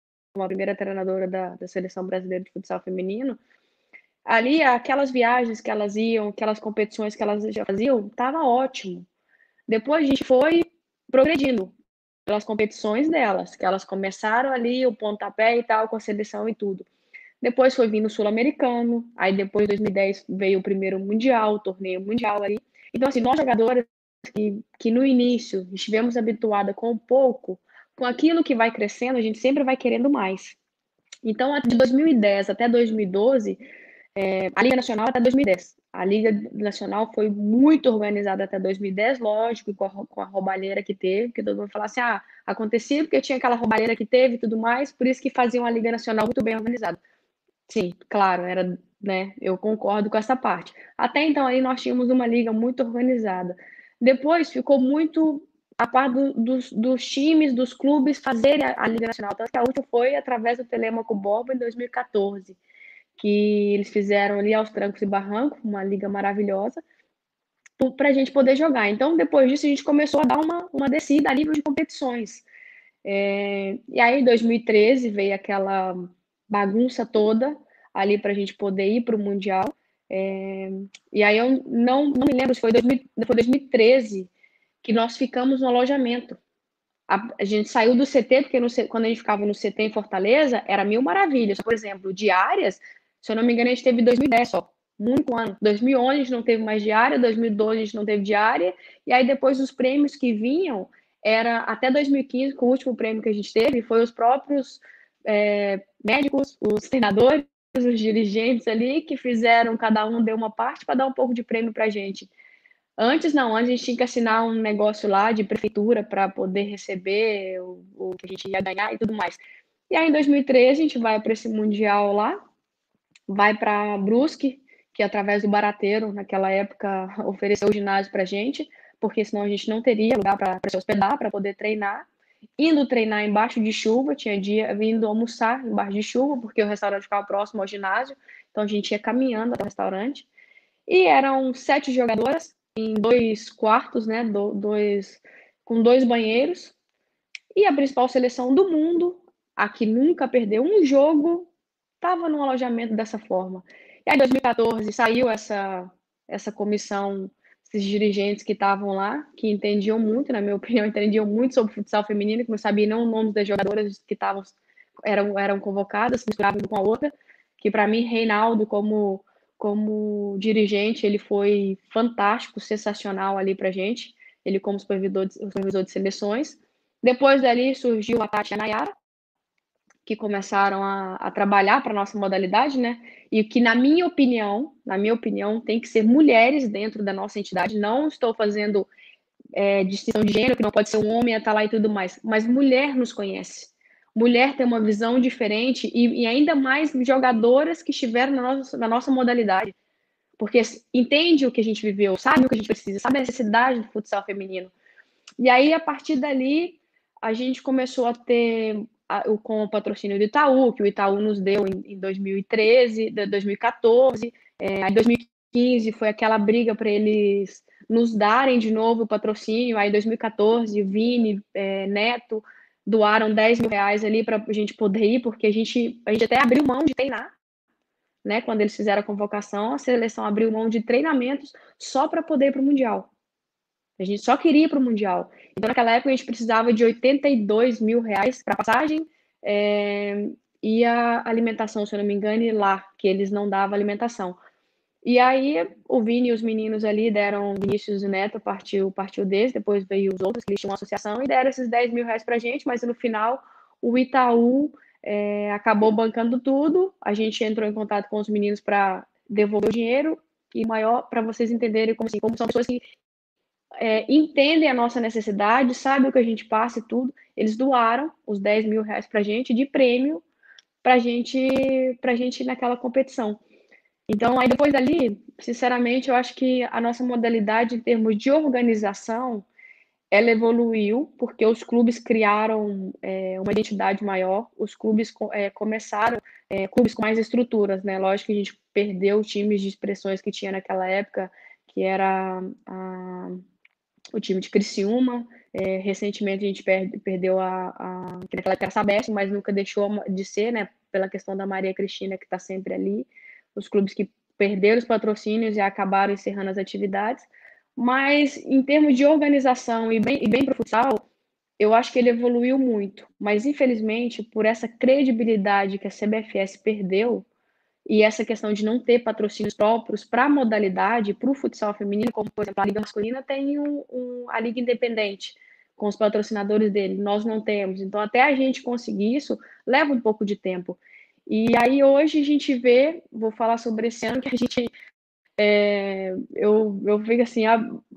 a primeira treinadora da, da seleção brasileira de futsal feminino, ali aquelas viagens que elas iam, aquelas competições que elas já faziam, estava ótimo. Depois a gente foi progredindo pelas competições delas, que elas começaram ali o pontapé e tal, com a seleção e tudo. Depois foi vindo o Sul-Americano, aí depois, em 2010, veio o primeiro Mundial, o torneio Mundial ali. Então, assim, nós jogadoras que, que no início estivemos habituadas com pouco, com aquilo que vai crescendo, a gente sempre vai querendo mais. Então, de 2010 até 2012, é, a Liga Nacional até 2010. A Liga Nacional foi muito organizada até 2010, lógico, com a, com a roubalheira que teve, que todo mundo falava assim, ah, acontecia porque tinha aquela roubalheira que teve e tudo mais, por isso que faziam a Liga Nacional muito bem organizada. Sim, claro, era, né, eu concordo com essa parte. Até então aí nós tínhamos uma liga muito organizada. Depois ficou muito a parte do, dos, dos, times, dos clubes fazerem a, a, Liga Nacional. Tanto que a última foi através do Telemaco Bob em 2014, que eles fizeram ali aos trancos e barrancos, uma liga maravilhosa, para a gente poder jogar. Então, depois disso, a gente começou a dar uma, uma descida a nível de competições. É, e aí, em 2013, veio aquela bagunça toda ali para a gente poder ir para o Mundial. É, e aí eu não, não me lembro se foi, 2000, foi 2013 que nós ficamos no alojamento. A, a gente saiu do CT, porque no, quando a gente ficava no CT em Fortaleza, era mil maravilhas. Por exemplo, diárias, se eu não me engano, a gente teve 2010 só, muito ano. 2011 a gente não teve mais diária, 2012 a gente não teve diária, e aí depois os prêmios que vinham, era até 2015, com o último prêmio que a gente teve, foi os próprios é, médicos, os treinadores, os dirigentes ali que fizeram, cada um deu uma parte para dar um pouco de prêmio para a gente. Antes não, antes a gente tinha que assinar um negócio lá de prefeitura para poder receber o, o, que a gente ia ganhar e tudo mais. E aí em 2013 a gente vai para esse mundial lá, vai para Brusque, que através do Barateiro, naquela época, *laughs* ofereceu o ginásio para a gente, porque senão a gente não teria lugar para se hospedar, para poder treinar indo treinar embaixo de chuva, tinha dia vindo almoçar embaixo de chuva, porque o restaurante ficava próximo ao ginásio, então a gente ia caminhando até o restaurante. E eram sete jogadoras em dois quartos, né, do, dois, com dois banheiros. E a principal seleção do mundo, a que nunca perdeu um jogo, estava no alojamento dessa forma. E aí, em 2014, saiu essa, essa comissão esses dirigentes que estavam lá, que entendiam muito, na minha *laughs* opinião, entendiam muito sobre futsal feminino, que não sabiam o nome das jogadoras que estavam eram, eram convocadas, misturavam com a outra, que para mim, Reinaldo, como, como dirigente, ele foi fantástico, sensacional ali para gente, ele como supervisor de, supervisor de seleções. Depois dali surgiu a Tati e a Nayara, que começaram a, a trabalhar para nossa modalidade, né? E que, na minha opinião, na minha opinião, tem que ser mulheres dentro da nossa entidade. Não estou fazendo é, distinção de gênero, que não pode ser um homem a estar lá e tudo mais, mas mulher nos conhece. Mulher tem uma visão diferente e, e ainda mais jogadoras que estiveram na nossa, na nossa modalidade. Porque entende o que a gente viveu, sabe o que a gente precisa, sabe a necessidade do futsal feminino. E aí, a partir dali, a gente começou a ter com o patrocínio do Itaú, que o Itaú nos deu em, em 2013, 2014, é, aí 2015 foi aquela briga para eles nos darem de novo o patrocínio, aí 2014 Vini, é, Neto doaram 10 mil reais ali para a gente poder ir, porque a gente, a gente até abriu mão de treinar, né? Quando eles fizeram a convocação, a seleção abriu mão de treinamentos só para poder ir para o Mundial. A gente só queria ir para o Mundial. Então, naquela época, a gente precisava de 82 mil reais para passagem é, e a alimentação, se eu não me engano, lá, que eles não davam alimentação. E aí, o Vini e os meninos ali deram, Vinícius e Neto partiu, partiu deles, depois veio os outros, que eles tinham uma associação, e deram esses 10 mil reais para a gente, mas no final, o Itaú é, acabou bancando tudo, a gente entrou em contato com os meninos para devolver o dinheiro, e maior, para vocês entenderem como, assim, como são pessoas que é, entendem a nossa necessidade, sabem o que a gente passa e tudo. Eles doaram os 10 mil reais para gente de prêmio para gente, a gente ir naquela competição. Então, aí depois dali, sinceramente, eu acho que a nossa modalidade em termos de organização ela evoluiu porque os clubes criaram é, uma identidade maior, os clubes é, começaram, é, clubes com mais estruturas, né? Lógico que a gente perdeu times de expressões que tinha naquela época, que era a, o time de Criciúma, é, recentemente a gente perde, perdeu a, a que naquela época era Sabesp, mas nunca deixou de ser, né? Pela questão da Maria Cristina, que está sempre ali, os clubes que perderam os patrocínios e acabaram encerrando as atividades, mas em termos de organização e bem, e bem para o futsal, eu acho que ele evoluiu muito. Mas infelizmente, por essa credibilidade que a CBFS perdeu e essa questão de não ter patrocínios próprios para a modalidade, para o futsal feminino, como por exemplo a Liga Masculina tem um, um, a Liga Independente com os patrocinadores dele, nós não temos. Então, até a gente conseguir isso, leva um pouco de tempo. E aí, hoje, a gente vê, vou falar sobre esse ano, que a gente é, eu, eu fico assim,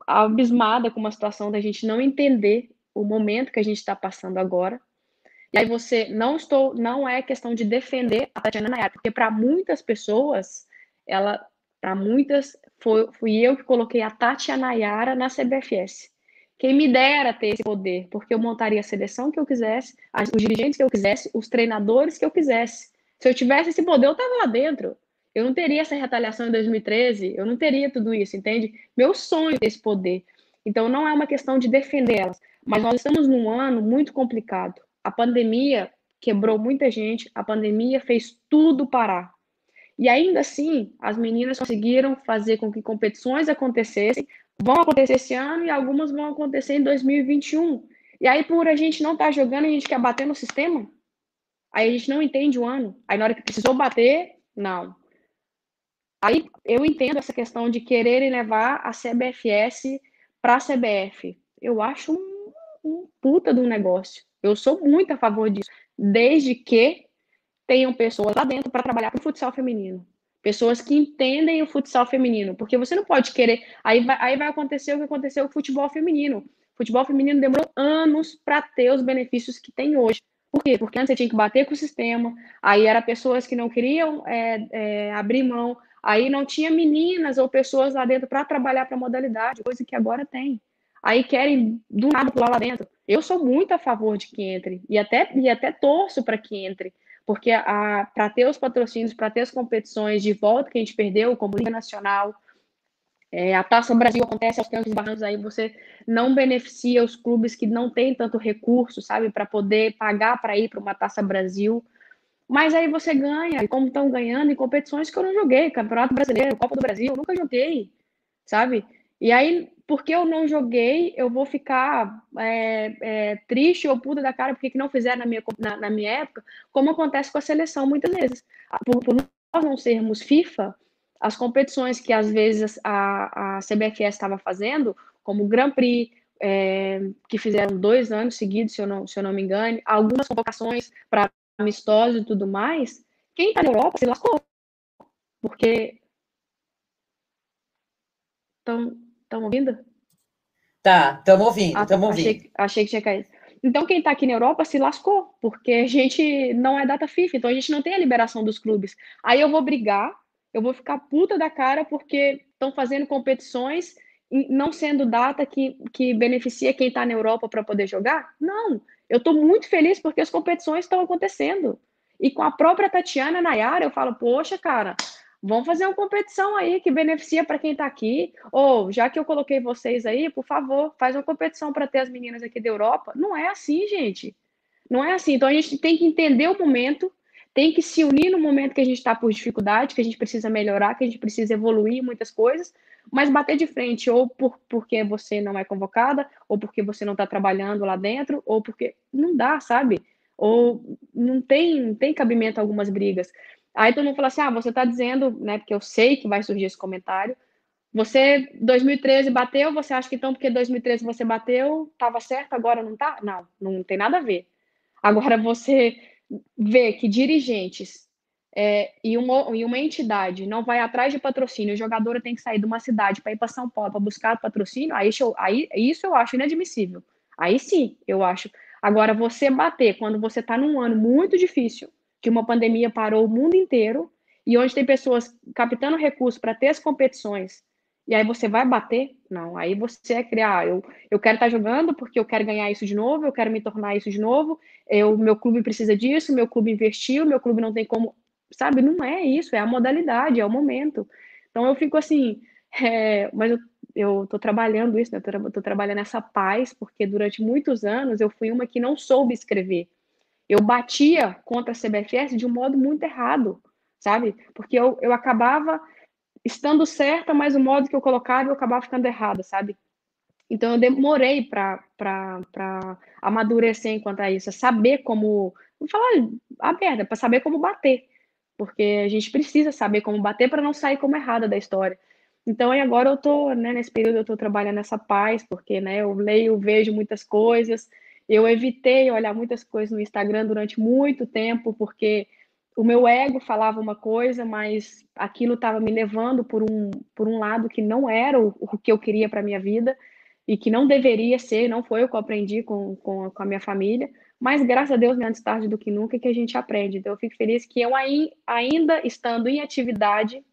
abismada com uma situação da gente não entender o momento que a gente está passando agora. E aí você não estou, não é questão de defender a Tatiana Nayara, porque para muitas pessoas, ela, para muitas, foi, fui eu que coloquei a Tatiana Nayara na CBFS. Quem me dera ter esse poder, porque eu montaria a seleção que eu quisesse, os dirigentes que eu quisesse, os treinadores que eu quisesse. Se eu tivesse esse poder, eu estava lá dentro. Eu não teria essa retaliação em 2013, eu não teria tudo isso, entende? Meu sonho é esse poder. Então, não é uma questão de defender elas, mas nós estamos num ano muito complicado. A pandemia quebrou muita gente, a pandemia fez tudo parar. E ainda assim, as meninas conseguiram fazer com que competições acontecessem, vão acontecer esse ano e algumas vão acontecer em 2021. E aí, por a gente não estar tá jogando, a gente quer bater no sistema? Aí a gente não entende o ano. Aí na hora que precisou bater, não. Aí eu entendo essa questão de quererem levar a CBFS para a CBF. Eu acho um, um puta um negócio. Eu sou muito a favor disso, desde que tenham pessoas lá dentro para trabalhar o futsal feminino. Pessoas que entendem o futsal feminino, porque você não pode querer. Aí vai, aí vai acontecer o que aconteceu com o futebol feminino. O futebol feminino demorou anos para ter os benefícios que tem hoje. Por quê? Porque antes você tinha que bater com o sistema, aí era pessoas que não queriam é, é, abrir mão, Aí não tinha meninas ou pessoas lá dentro para trabalhar para modalidade, coisa que agora tem. Aí querem do nada pular lá dentro. Eu sou muito a favor de que entre e até, e até torço para que entre, porque para ter os patrocínios, para ter as competições de volta que a gente perdeu, como Liga Nacional, é, a Taça Brasil acontece aos tempos barrancos, aí você não beneficia os clubes que não têm tanto recurso, sabe, para poder pagar para ir para uma Taça Brasil. Mas aí você ganha, e como estão ganhando em competições que eu não joguei, Campeonato Brasileiro, Copa do Brasil, eu nunca joguei, sabe? E aí, porque eu não joguei, eu vou ficar é, é, triste ou puta da cara porque que não fizeram na minha, na, na, minha época, como acontece com a seleção muitas vezes. Por, por nós não sermos FIFA, as competições que às vezes a, a CBFS estava fazendo, como o Grand Prix, é, que fizeram dois anos seguidos, se eu não, se eu não me engano, algumas convocações para amistosos e tudo mais, quem está na Europa se lascou. Porque. Estão ouvindo? Tá, estamos ouvindo, estamos ah, ouvindo. Achei, achei, que tinha caído. Então, quem está aqui na Europa se lascou, porque a gente não é data FIFA, então a gente não tem a liberação dos clubes. Aí eu vou brigar, eu vou ficar puta da cara porque estão fazendo competições não sendo data que, que beneficia quem está na Europa para poder jogar? Não. Eu estou muito feliz porque as competições estão acontecendo. E com a própria Tatiana Nayara, eu falo, poxa, cara, vamos fazer uma competição aí que beneficia para quem está aqui. Ou, já que eu coloquei vocês aí, por favor, faz uma competição para ter as meninas aqui da Europa. Não é assim, gente. Não é assim. Então a gente tem que entender o momento, tem que se unir no momento que a gente está por dificuldade, que a gente precisa melhorar, que a gente precisa evoluir muitas coisas, mas bater de frente, ou por, porque você não é convocada, ou porque você não está trabalhando lá dentro, ou porque não dá, sabe? Ou não tem, tem cabimento algumas brigas. Aí todo mundo fala assim: ah, você está dizendo, né? Porque eu sei que vai surgir esse comentário. Você, 2013, bateu, você acha que então porque 2013 você bateu, estava certo, agora não tá? Não, não tem nada a ver. Agora você vê que dirigentes é, e, uma, e uma entidade não vai atrás de patrocínio, o jogador tem que sair de uma cidade para ir para São Paulo para buscar patrocínio, aí, aí isso eu acho inadmissível. Aí sim, eu acho. Agora, você bater quando você está num ano muito difícil, que uma pandemia parou o mundo inteiro, e onde tem pessoas captando recursos para ter as competições, E aí você vai bater? Não. Aí você é criar, ah, eu, eu quero estar tá jogando porque eu quero ganhar isso de novo, eu quero me tornar isso de novo, eu, meu clube precisa disso, meu clube investiu, meu clube não tem como. Sabe, não é isso, é a modalidade, é o momento. Então eu fico assim, *laughs* é, mas eu, eu tô trabalhando isso, né? Tô, tô trabalhando essa paz, porque durante muitos anos eu fui uma que não soube escrever. Eu batia contra a CBFS de um modo muito errado, sabe? Porque eu, eu acabava estando certa, mas o modo que eu colocava eu acabava ficando errada, sabe? Então eu demorei para amadurecer enquanto a isso, saber como, vou falar aberta, para saber como bater, porque a gente precisa saber como bater para não sair como errada da história. Então agora eu tô, né, nesse período eu tô trabalhando nessa paz, porque, né, eu leio, vejo muitas coisas, eu evitei olhar muitas coisas no Instagram durante muito tempo, porque o meu ego falava uma coisa, mas aquilo estava me levando por um, por um lado que não era o, o que eu queria para minha vida e que não deveria ser, não foi o que eu aprendi com, com, com, a minha família, mas graças a Deus, né, antes tarde do que nunca, que a gente aprende. Então, eu fico feliz que eu ainda estando em atividade,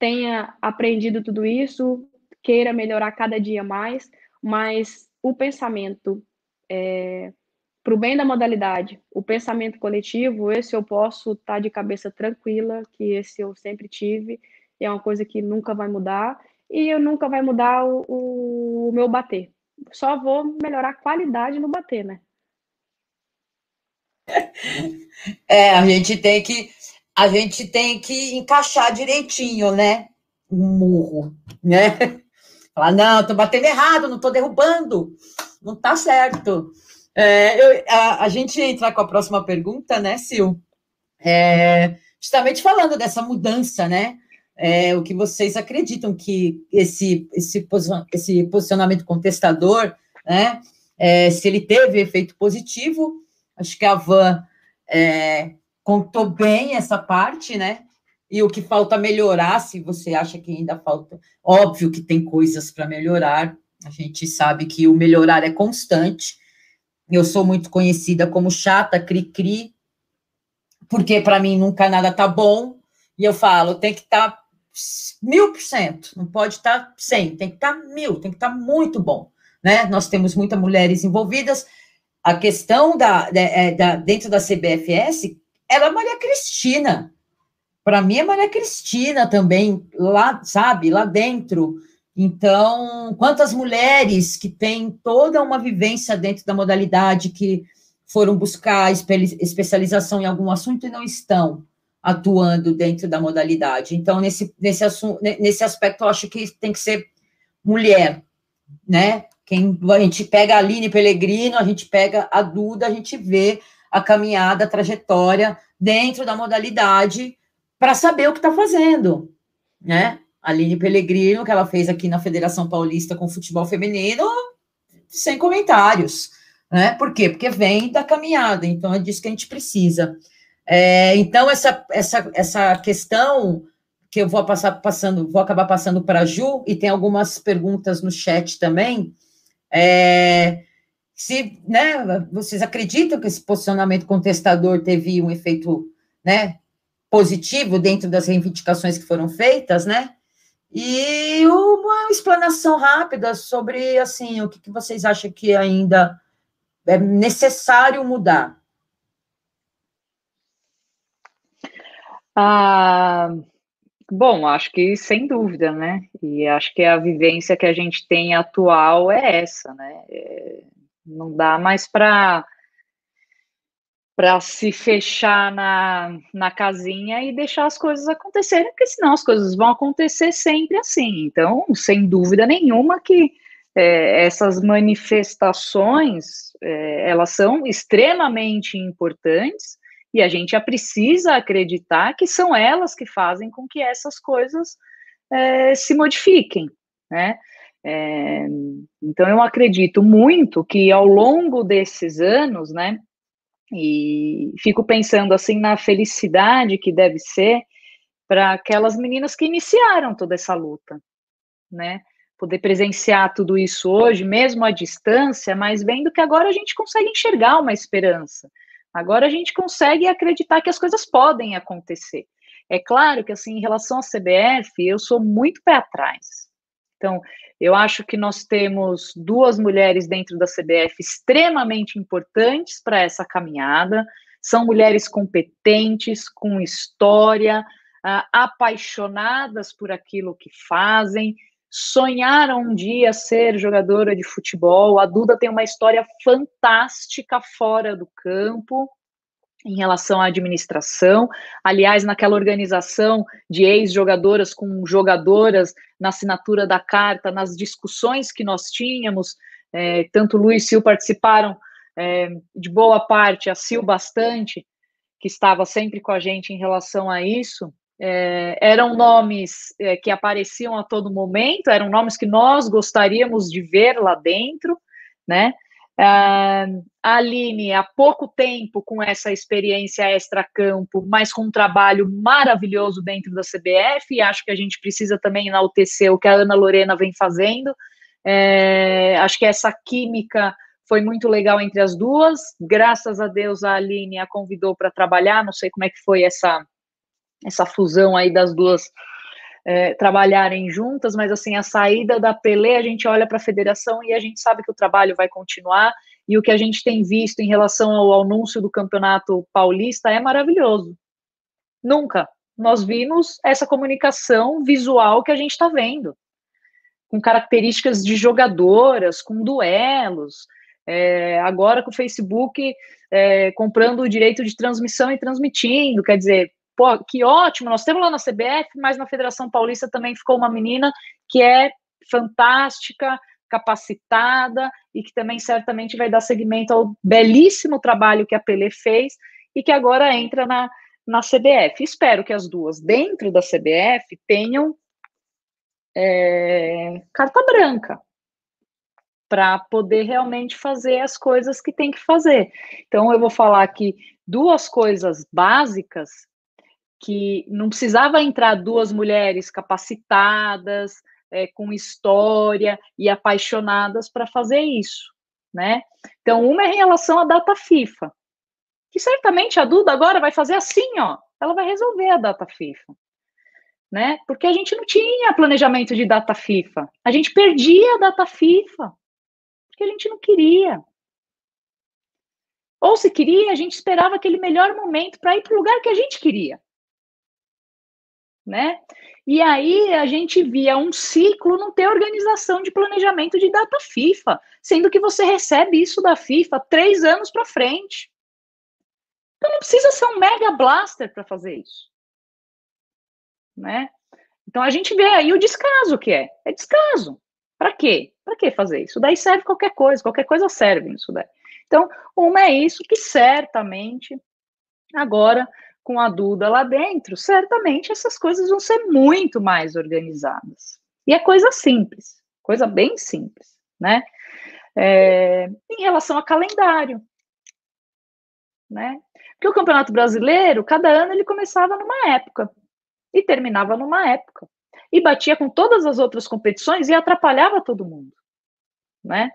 tenha aprendido tudo isso, queira melhorar cada dia mais, mas o pensamento é, para o bem da modalidade, o pensamento coletivo, esse eu posso estar tá de cabeça tranquila, que esse eu sempre tive, e é uma coisa que nunca vai mudar, e eu nunca vai mudar o, o meu bater. Só vou melhorar a qualidade no bater, né? *laughs* É, a gente tem que a gente tem que encaixar direitinho, né? O murro, né? *laughs* Falar, não, tô batendo errado, não tô derrubando, não tá certo. É, eu, a, a, gente entrar com a próxima pergunta, né, Sil? É, justamente falando dessa mudança, né? É, o que vocês acreditam que esse, esse, esse posicionamento contestador, né? É, se ele teve efeito positivo, acho que a Van é, contou bem essa parte, né? E o que falta melhorar, se você acha que ainda falta, óbvio que tem coisas para melhorar, a gente sabe que o melhorar é constante, eu sou muito conhecida como chata, cri-cri, porque para mim nunca nada tá bom, e eu falo, tem que estar tá mil por cento, não pode estar tá cem, tem que estar tá mil, tem que estar muito bom, né? Nós temos muitas mulheres envolvidas, a questão da, da, é, da dentro da CBFS, ela é Maria Cristina, para mim é Maria Cristina também, lá, sabe, lá dentro, então, quantas mulheres que têm toda uma vivência dentro da modalidade, que foram buscar espe especialização em algum assunto e não estão atuando dentro da modalidade. Então, nesse, nesse, assunto, nesse aspecto, eu acho que tem que ser mulher, né? Quem, a gente pega a Aline Pellegrino, a gente pega a Duda, a gente vê a caminhada, a trajetória dentro da modalidade para saber o que está fazendo, né? Aline Pellegrino, que ela fez aqui na Federação Paulista com futebol feminino, sem comentários. Né? Por quê? Porque vem da caminhada, então é disso que a gente precisa. É, então, essa, essa, essa questão que eu vou passar passando, vou acabar passando para a Ju, e tem algumas perguntas no chat também. É, se né, vocês acreditam que esse posicionamento contestador teve um efeito né, positivo dentro das reivindicações que foram feitas, né? E uma explanação rápida sobre, assim, o que, que vocês acham que ainda é necessário mudar. Ah, bom, acho que sem dúvida, né? E acho que a vivência que a gente tem atual é essa, né? É, não dá mais para para se fechar na, na casinha e deixar as coisas acontecerem, porque senão as coisas vão acontecer sempre assim. Então, sem dúvida nenhuma que é, essas manifestações é, elas são extremamente importantes e a gente precisa acreditar que são elas que fazem com que essas coisas é, se modifiquem, né? É, então eu acredito muito que ao longo desses anos, né, e fico pensando assim na felicidade que deve ser para aquelas meninas que iniciaram toda essa luta, né? Poder presenciar tudo isso hoje, mesmo à distância, mas vendo que agora a gente consegue enxergar uma esperança. Agora a gente consegue acreditar que as coisas podem acontecer. É claro que, assim, em relação à CBF, eu sou muito pé atrás, Então, eu acho que nós temos duas mulheres dentro da CBF extremamente importantes para essa caminhada. São mulheres competentes, com história, uh, apaixonadas por aquilo que fazem, sonharam um dia ser jogadora de futebol. A Duda tem uma história fantástica fora do campo em relação à administração. Aliás, naquela organização de ex-jogadoras com jogadoras na assinatura da carta, nas discussões que nós tínhamos, é, tanto Lu e Sil participaram é, de boa parte, a Sil bastante, que estava sempre com a gente em relação a isso. É, eram nomes é, que apareciam a todo momento, eram nomes que nós gostaríamos de ver lá dentro, né? Uh, a Aline, há pouco tempo com essa experiência extra-campo, mas com um trabalho maravilhoso dentro da CBF, e acho que a gente precisa também enaltecer o que a Ana Lorena vem fazendo. É, acho que essa química foi muito legal entre as duas. Graças a Deus, a Aline a convidou para trabalhar. Não sei como é que foi essa, essa fusão aí das duas é, trabalharem juntas, mas assim, a saída da Pelé, a gente olha para a federação e a gente sabe que o trabalho vai continuar, e o que a gente tem visto em relação ao anúncio do campeonato paulista é maravilhoso. Nunca nós vimos essa comunicação visual que a gente está vendo, com características de jogadoras, com duelos, é, agora com o Facebook é, comprando o direito de transmissão e transmitindo, quer dizer, pô, que ótimo, nós temos lá na CBF, mas na Federação Paulista também ficou uma menina que é fantástica, capacitada e que também certamente vai dar seguimento ao belíssimo trabalho que a Pelé fez e que agora entra na, na CBF. Espero que as duas, dentro da CBF, tenham é, carta branca para poder realmente fazer as coisas que tem que fazer. Então, eu vou falar aqui duas coisas básicas que não precisava entrar duas mulheres capacitadas, é, com história e apaixonadas para fazer isso, né? Então, uma é em relação à data FIFA, que certamente a Duda agora vai fazer assim, ó, ela vai resolver a data FIFA, né? Porque a gente não tinha planejamento de data FIFA, a gente perdia a data FIFA, porque a gente não queria. Ou se queria, a gente esperava aquele melhor momento para ir para o lugar que a gente queria né? E aí a gente via um ciclo não ter organização de planejamento de data FIFA, sendo que você recebe isso da FIFA três anos para frente. Então não precisa ser um mega blaster para fazer isso, né? Então a gente vê aí o descaso que é. É descaso. Para quê? Para que fazer isso? Daí serve qualquer coisa, qualquer coisa serve isso daí. Então, uma é isso que certamente agora com a Duda lá dentro, certamente essas coisas vão ser muito mais organizadas. E é coisa simples, coisa bem simples, né? É, em relação a calendário, né? Porque o Campeonato Brasileiro, cada ano ele começava numa época e terminava numa época e batia com todas as outras competições e atrapalhava todo mundo, né?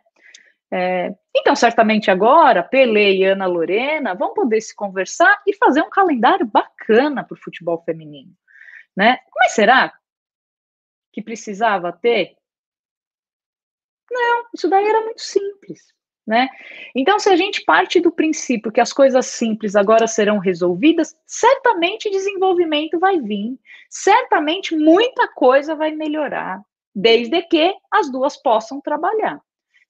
É, então, certamente agora, Pelé e Ana Lorena vão poder se conversar e fazer um calendário bacana para o futebol feminino. Né? Mas será que precisava ter? Não, isso daí era muito simples. Né? Então, se a gente parte do princípio que as coisas simples agora serão resolvidas, certamente desenvolvimento vai vir, certamente muita coisa vai melhorar, desde que as duas possam trabalhar.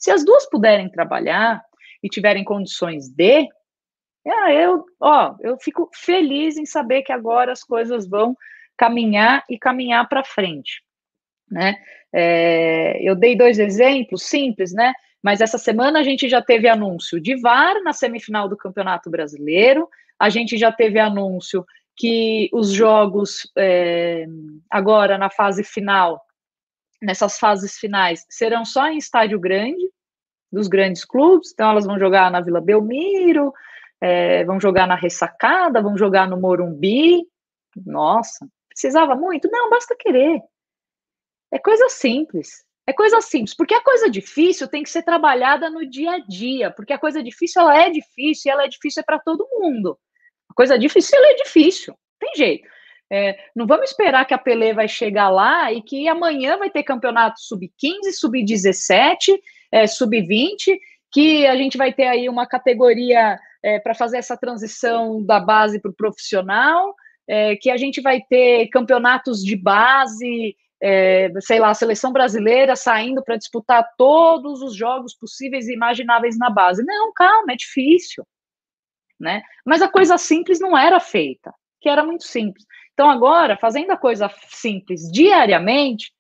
Se as duas puderem trabalhar e tiverem condições de, é, eu, ó, eu fico feliz em saber que agora as coisas vão caminhar e caminhar para frente, né? É, eu dei dois exemplos simples, né? Mas essa semana a gente já teve anúncio de VAR na semifinal do Campeonato Brasileiro, a gente já teve anúncio que os jogos é, agora na fase final nessas fases finais serão só em estádio grande, dos grandes clubes, então elas vão jogar na Vila Belmiro, é, vão jogar na Ressacada, vão jogar no Morumbi. Nossa, precisava muito? Não, basta querer. É coisa simples. É coisa simples, porque a coisa difícil tem que ser trabalhada no dia a dia, porque a coisa difícil ela é difícil e ela é difícil é para todo mundo. A coisa difícil ela é difícil, tem jeito. É, não vamos esperar que a Pelé vai chegar lá e que amanhã vai ter campeonato sub-15, sub-17, é, sub-20, que a gente vai ter aí uma categoria é, para fazer essa transição da base para o profissional, é, que a gente vai ter campeonatos de base, é, sei lá, a seleção brasileira saindo para disputar todos os jogos possíveis e imagináveis na base. Não, calma, é difícil. Né? Mas a coisa simples não era feita, que era muito simples. Então, agora, fazendo a coisa simples diariamente,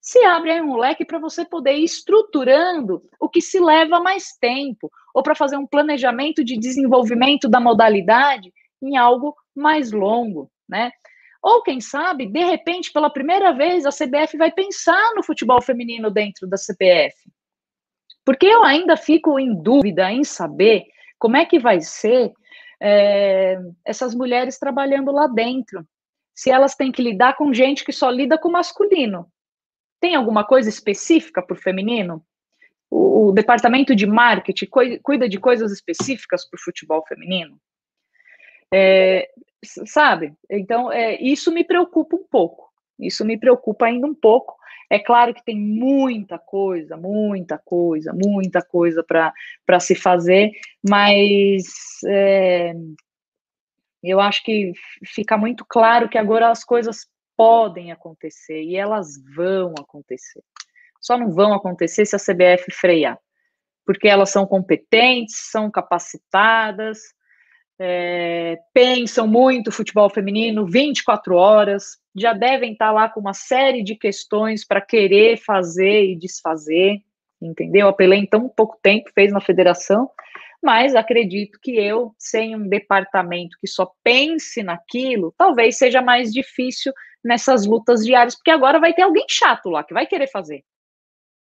se abre aí um leque para você poder ir estruturando o que se leva mais tempo, ou para fazer um planejamento de desenvolvimento da modalidade em algo mais longo, né? Ou quem sabe, de repente, pela primeira vez, a CBF vai pensar no futebol feminino dentro da CPF. Porque eu ainda fico em dúvida em saber como é que vai ser é, essas mulheres trabalhando lá dentro se elas têm que lidar com gente que só lida com masculino. Tem alguma coisa específica para o feminino? O, departamento de marketing cuida de coisas específicas para o futebol feminino? É, sabe? Então, é, isso me preocupa um pouco. Isso me preocupa ainda um pouco. É claro que tem muita coisa, muita coisa, muita coisa para se fazer, mas é, eu acho que fica muito claro que agora as coisas podem acontecer e elas vão acontecer. Só não vão acontecer se a CBF frear, porque elas são competentes, são capacitadas, é, pensam muito futebol feminino 24 horas, já devem estar lá com uma série de questões para querer fazer e desfazer, entendeu? A Pelé em tão pouco tempo fez na federação, mas acredito que eu, sem um departamento que só pense naquilo, talvez seja mais difícil nessas lutas diárias, porque agora vai ter alguém chato lá que vai querer fazer.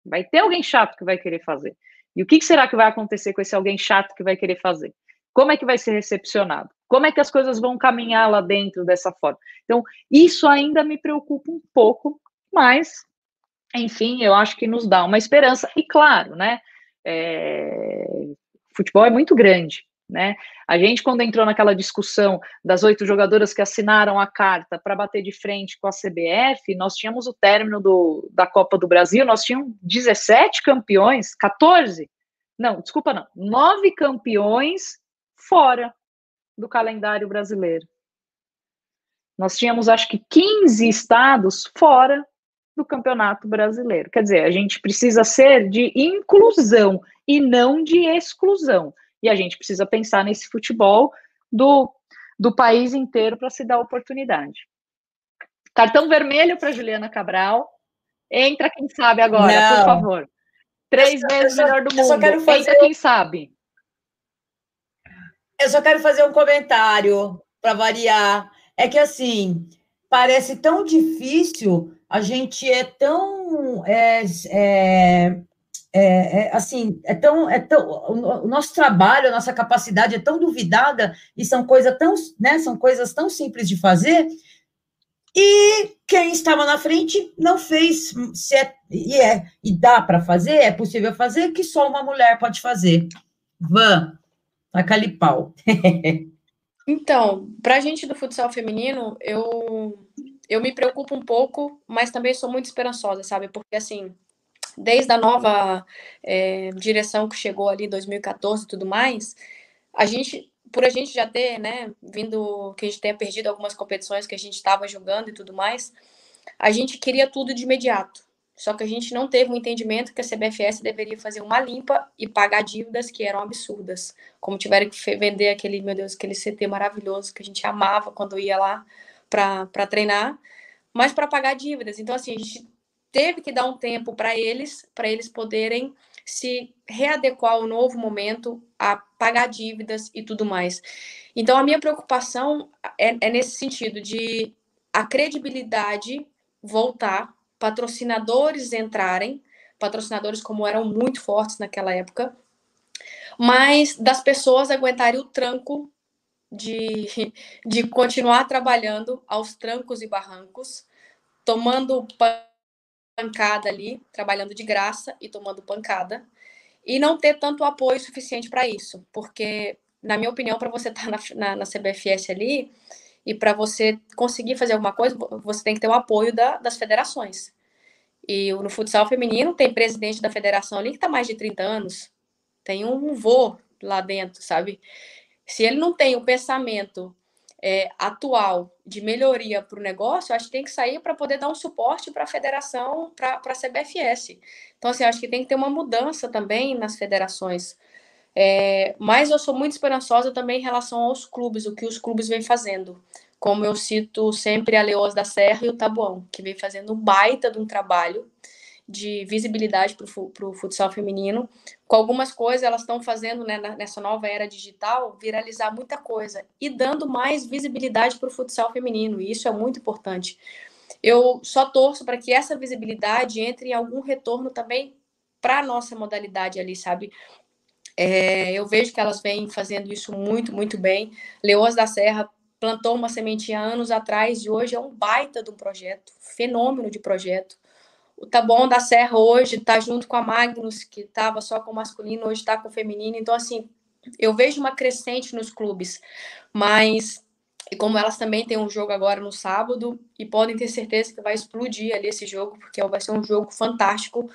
Vai ter alguém chato que vai querer fazer. E o que será que vai acontecer com esse alguém chato que vai querer fazer? Como é que vai ser recepcionado? Como é que as coisas vão caminhar lá dentro dessa forma? Então, isso ainda me preocupa um pouco, mas, enfim, eu acho que nos dá uma esperança. E claro, né? É, futebol é muito grande. Né? A gente, quando entrou naquela discussão das oito jogadoras que assinaram a carta para bater de frente com a CBF, nós tínhamos o término do, da Copa do Brasil, nós tínhamos 17 campeões, 14, não, desculpa não, nove campeões fora do calendário brasileiro. Nós tínhamos, acho que, 15 estados fora do campeonato brasileiro. Quer dizer, a gente precisa ser de inclusão e não de exclusão. E a gente precisa pensar nesse futebol do, do país inteiro para se dar oportunidade. Cartão vermelho para Juliana Cabral. Entra quem sabe agora, não. por favor. Três eu vezes só, melhor do mundo. Só quero fazer... Entra quem sabe. Eu só quero fazer um comentário para variar. É que assim, parece tão difícil, a gente é tão é, é, é, é, assim, é tão, é tão, o nosso trabalho, a nossa capacidade é tão duvidada e são coisas tão, né, são coisas tão simples de fazer e quem estava na frente não fez, se é, e é, e dá para fazer, é possível fazer, que só uma mulher pode fazer. Van, taca-lhe pau. *laughs* então, para a gente do futsal feminino, eu, eu me preocupo um pouco, mas também sou muito esperançosa, sabe? Porque, assim, desde a nova é, direção que chegou ali em 2014 e tudo mais, a gente, por a gente já ter, né, vindo, que a gente tenha perdido algumas competições que a gente estava jogando e tudo mais, a gente queria tudo de imediato. Só que a gente não teve um entendimento que a CBFS deveria fazer uma limpa e pagar dívidas que eram absurdas. Como tiveram que vender aquele, meu Deus, aquele CT maravilhoso que a gente amava quando ia lá para treinar, mas para pagar dívidas. Então, assim, a gente teve que dar um tempo para eles, para eles poderem se readequar ao novo momento, a pagar dívidas e tudo mais. Então, a minha preocupação é, é nesse sentido de a credibilidade voltar, patrocinadores entrarem, patrocinadores como eram muito fortes naquela época, mas das pessoas aguentarem o tranco de, de continuar trabalhando aos trancos e barrancos, tomando pancada ali, trabalhando de graça e tomando pancada, e não ter tanto apoio suficiente para isso, porque, na minha opinião, para você estar *laughs* tá na, na, na, CBFS ali, E para você conseguir fazer alguma coisa, você tem que ter o apoio da, das federações. E no futsal feminino tem presidente da federação ali que está mais de 30 anos. Tem um vô lá dentro, sabe? Se ele não tem o pensamento é, atual de melhoria para o negócio, acho que tem que sair para poder dar um suporte para a federação, para a CBFS. Então, assim, acho que tem que ter uma mudança também nas federações. É, mas eu sou muito esperançosa também em relação aos clubes, o que os clubes vêm fazendo. Como eu cito sempre a Leoas da Serra e o Tabuão, que vem fazendo um baita de um trabalho de visibilidade para o futsal feminino. Com algumas coisas, elas estão fazendo né, nessa nova era digital viralizar muita coisa e dando mais visibilidade para o futsal feminino, e isso é muito importante. Eu só torço para que essa visibilidade entre em algum retorno também para a nossa modalidade ali, sabe? É, eu vejo que elas vêm fazendo isso muito, muito bem. Leoas da Serra plantou uma sementinha anos atrás e hoje é um baita de um projeto, fenômeno de projeto. O Taboão da Serra hoje está junto com a Magnus, que estava só com masculino, hoje está com feminino. Então, assim, eu vejo uma crescente nos clubes, mas e como elas também têm um jogo agora no sábado e podem ter certeza que vai explodir ali esse jogo, porque vai ser um jogo fantástico.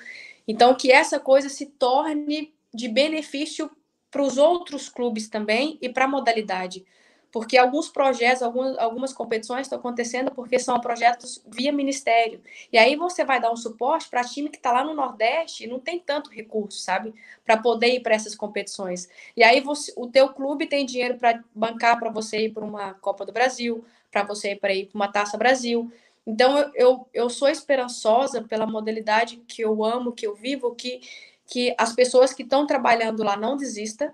Então, que essa coisa se torne de benefício para os outros clubes também e para a modalidade porque alguns projetos, algumas, algumas competições estão acontecendo porque são projetos via ministério. E aí você vai dar um suporte para time que está lá no Nordeste e não tem tanto recurso, sabe? Para poder ir para essas competições. E aí você, o teu clube tem dinheiro para bancar para você ir para uma Copa do Brasil, para você ir para uma Taça Brasil. Então eu, eu, eu sou esperançosa pela modalidade que eu amo, que eu vivo, que, que as pessoas que estão trabalhando lá não desistam,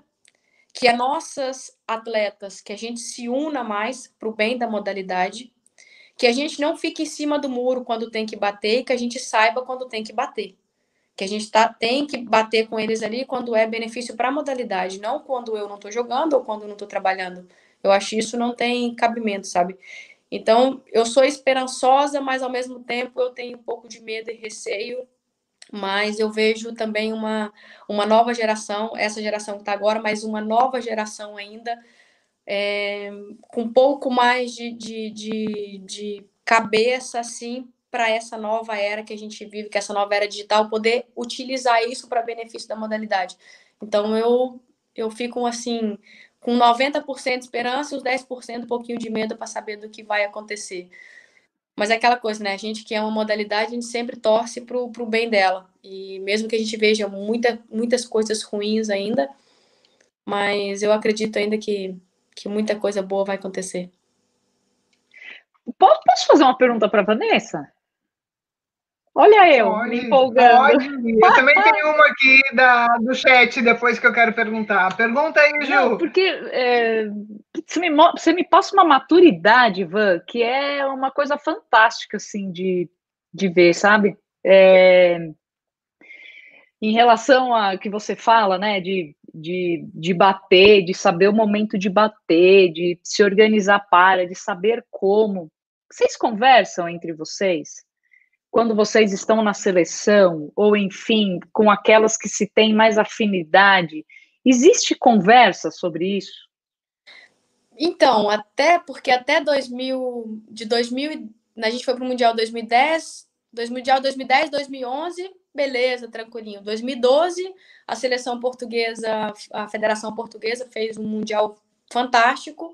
que as nossas atletas, que a gente se una mais para o bem da modalidade, que a gente não fique em cima do muro quando tem que bater, e que a gente saiba quando tem que bater. Que a gente tá, tem que bater com eles ali quando é benefício para a modalidade, não quando eu não estou jogando ou quando eu não estou trabalhando. Eu acho isso não tem cabimento, sabe? Então, eu sou esperançosa, mas ao mesmo tempo eu tenho um pouco de medo e receio mas eu vejo também uma, uma nova geração, essa geração que está agora, mas uma nova geração ainda, é, com um pouco mais de, de, de, de cabeça, assim, para essa nova era que a gente vive, que essa nova era digital, poder utilizar isso para benefício da modalidade. Então, eu, eu fico, assim, com 90% de esperança e os 10% um pouquinho de medo para saber do que vai acontecer. Mas é aquela coisa, né? A gente que é uma modalidade, a gente sempre torce para o bem dela. E mesmo que a gente veja muita, muitas coisas ruins ainda, mas eu acredito ainda que, que muita coisa boa vai acontecer. Posso fazer uma pergunta para Vanessa? Olha eu, pode, me empolgando. Pode. Eu também tenho uma aqui da, do chat depois que eu quero perguntar. Pergunta aí, Ju. Não, porque é, você, me, você me passa uma maturidade, Ivan, que é uma coisa fantástica, assim, de, de ver, sabe? É, em relação a que você fala, né, de, de, de bater, de saber o momento de bater, de se organizar para, de saber como. Vocês conversam entre vocês? Quando vocês estão na seleção, ou enfim, com aquelas que se tem mais afinidade, existe conversa sobre isso? Então, até porque até 2000, de 2000, a gente foi para o Mundial 2010, 2000, Mundial 2010, 2011, beleza, tranquilinho. 2012, a seleção portuguesa, a Federação Portuguesa fez um Mundial fantástico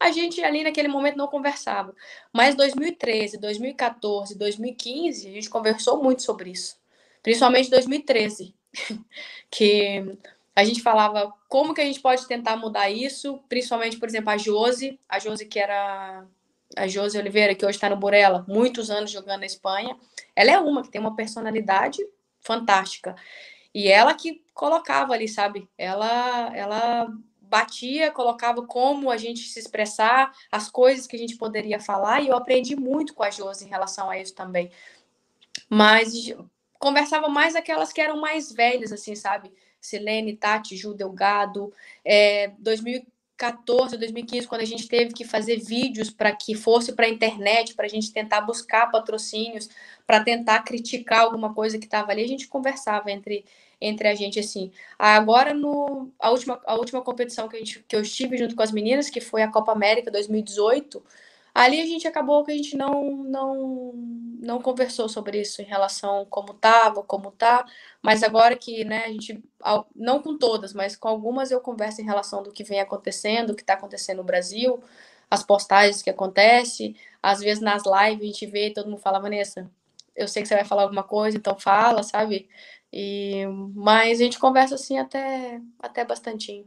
a gente ali naquele momento não conversava. Mas 2013, 2014, 2015, a gente conversou muito sobre isso. Principalmente 2013, *laughs* que a gente falava como que a gente pode tentar mudar isso, principalmente, por exemplo, a Josi, a Josi que era a Josi Oliveira, que hoje está no Burela, muitos anos jogando na Espanha. Ela é uma que tem uma personalidade fantástica. E ela que colocava ali, sabe? Ela ela batia, colocava como a gente se expressar, as coisas que a gente poderia falar, e eu aprendi muito com a Josi em relação a isso também. Mas conversava mais aquelas que eram mais velhas, assim, sabe? Silene, Tati, Ju Delgado, é, 2014, 2015, quando a gente teve que fazer vídeos para que fosse para a internet, para a gente tentar buscar patrocínios, para tentar criticar alguma coisa que estava ali, a gente conversava entre, entre a gente assim. Agora no a última a última competição que, a gente, que eu estive junto com as meninas, que foi a Copa América 2018, ali a gente acabou que a gente não não não conversou sobre isso em relação como tava, como tá, mas agora que, né, a gente não com todas, mas com algumas eu converso em relação do que vem acontecendo, o que está acontecendo no Brasil, as postagens que acontece, às vezes nas lives a gente vê todo mundo fala, Vanessa, eu sei que você vai falar alguma coisa, então fala, sabe? E, mas a gente conversa assim até, até bastante.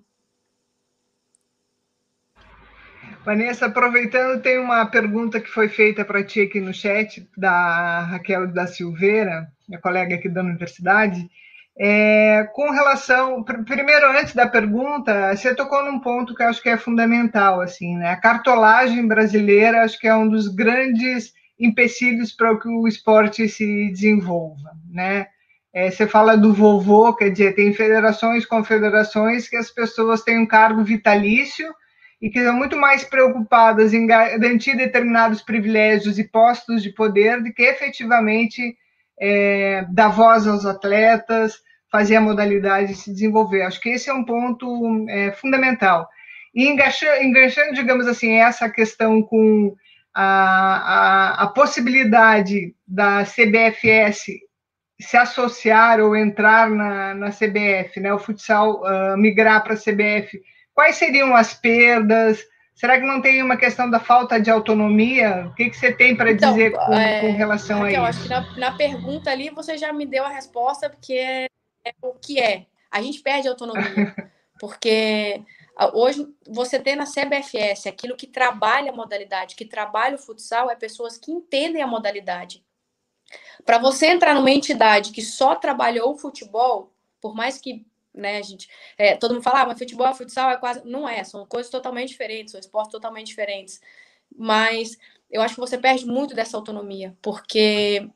Vanessa, aproveitando, tem uma pergunta que foi feita para ti aqui no chat, da Raquel da Silveira, minha colega aqui da universidade. É, com relação, primeiro, antes da pergunta, você tocou num ponto que eu acho que é fundamental, assim, né? A cartolagem brasileira, acho que é um dos grandes empecilhos para que o esporte se desenvolva, né? É, você fala do vovô, quer dizer, tem federações, confederações que as pessoas têm um cargo vitalício e que são muito mais preocupadas em garantir determinados privilégios e postos de poder do que efetivamente é, dar voz aos atletas, fazer a modalidade se desenvolver. Acho que esse é um ponto é, fundamental. E enganchando, digamos assim, essa questão com a, a, a possibilidade da CBFS se associar ou entrar na, na CBF, né, o futsal uh, migrar para a CBF, quais seriam as perdas? Será que não tem uma questão da falta de autonomia? O que, que você tem para então, dizer com, é, com relação Raquel, a isso? Acho que na, na, pergunta ali você já me deu a resposta, porque é, é o que é. A gente perde autonomia, *laughs* porque Hoje, você tem na CBFS aquilo que trabalha a modalidade, que trabalha o futsal, é pessoas que entendem a modalidade. Para você entrar numa entidade que só trabalhou o futebol, por mais que né, a gente, é, todo mundo fala, ah, mas futebol, futsal é quase. Não é, são coisas totalmente diferentes, são esportes totalmente diferentes. Mas eu acho que você perde muito dessa autonomia, porque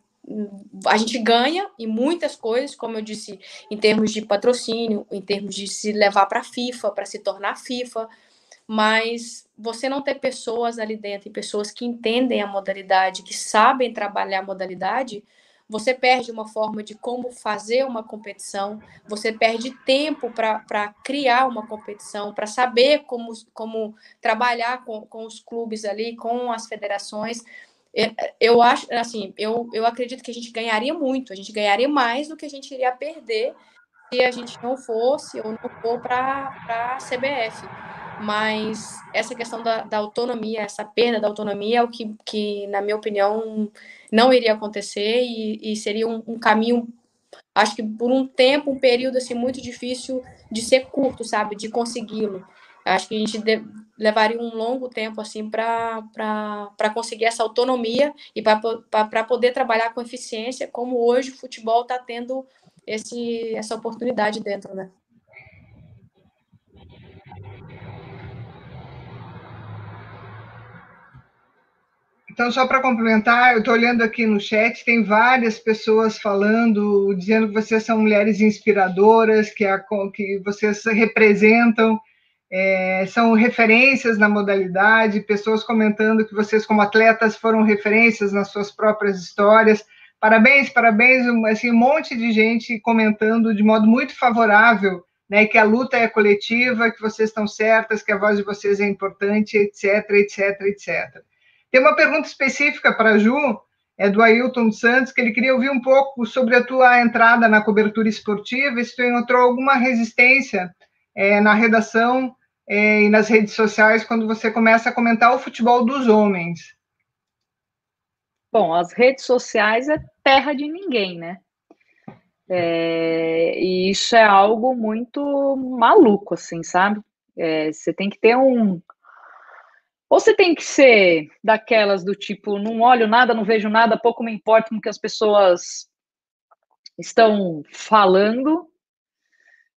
a gente ganha em muitas coisas, como eu disse, em termos de patrocínio, em termos de se levar para a FIFA, para se tornar FIFA, mas você não ter pessoas ali dentro, pessoas que entendem a modalidade, que sabem trabalhar a modalidade, você perde uma forma de como fazer uma competição, você perde tempo para criar uma competição, para saber como, como trabalhar com, com os clubes ali, com as federações. É, eu acho, assim, eu, eu acredito que a gente ganharia muito, a gente ganharia mais do que a gente iria perder se a gente não fosse ou não for para a CBF. Mas essa questão da, da, autonomia, essa perda da autonomia é o que, que, na minha opinião, não iria acontecer e, e seria um, um, caminho, acho que por um tempo, um período assim, muito difícil de ser curto, sabe? De consegui-lo. Acho que a gente de, levaria um longo tempo assim para conseguir essa autonomia e para poder trabalhar com eficiência, como hoje o futebol está tendo esse, essa oportunidade dentro, né? Então, só para complementar, eu estou olhando aqui no chat, tem várias pessoas falando, dizendo que vocês são mulheres inspiradoras, que, a, que vocês representam é, são referências na modalidade, pessoas comentando que vocês, como atletas, foram referências nas suas próprias histórias. Parabéns, parabéns, assim, um monte de gente comentando de modo muito favorável, né, que a luta é coletiva, que vocês estão certas, que a voz de vocês é importante, etc, etc, etc. Tem uma pergunta específica para a Ju, é do Ailton Santos, que ele queria ouvir um pouco sobre a tua entrada na cobertura esportiva, se tu encontrou alguma resistência é, na redação é, e nas redes sociais quando você começa a comentar o futebol dos homens? Bom, as redes sociais é terra de ninguém, né? É, e isso é algo muito maluco, assim, sabe? É, você tem que ter um. Ou você tem que ser daquelas do tipo, não olho nada, não vejo nada, pouco me importa com o que as pessoas estão falando,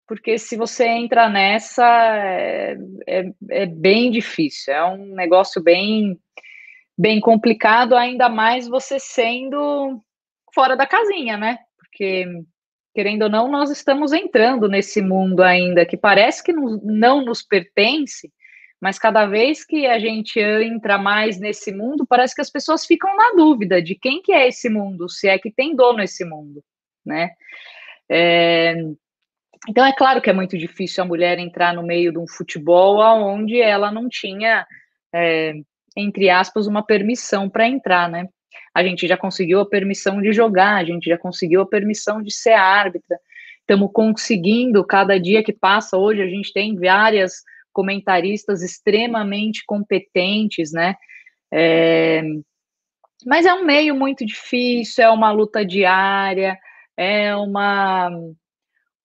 porque se você entra nessa, é, é, é, bem difícil, é um negócio bem, bem complicado, ainda mais você sendo fora da casinha, né? Porque, querendo ou não, nós estamos entrando nesse mundo ainda que parece que não, não nos pertence, mas cada vez que a gente entra mais nesse mundo, parece que as pessoas ficam na dúvida de quem que é esse mundo, se é que tem dono esse mundo, né? É, Então é claro que é muito difícil a mulher entrar no meio de um futebol onde ela não tinha, é, entre aspas, uma permissão para entrar, né? A gente já conseguiu a permissão de jogar, a gente já conseguiu a permissão de ser árbitra. Estamos conseguindo, cada dia que passa, hoje a gente tem várias comentaristas extremamente competentes, né? É, mas é um meio muito difícil, é uma luta diária, é uma,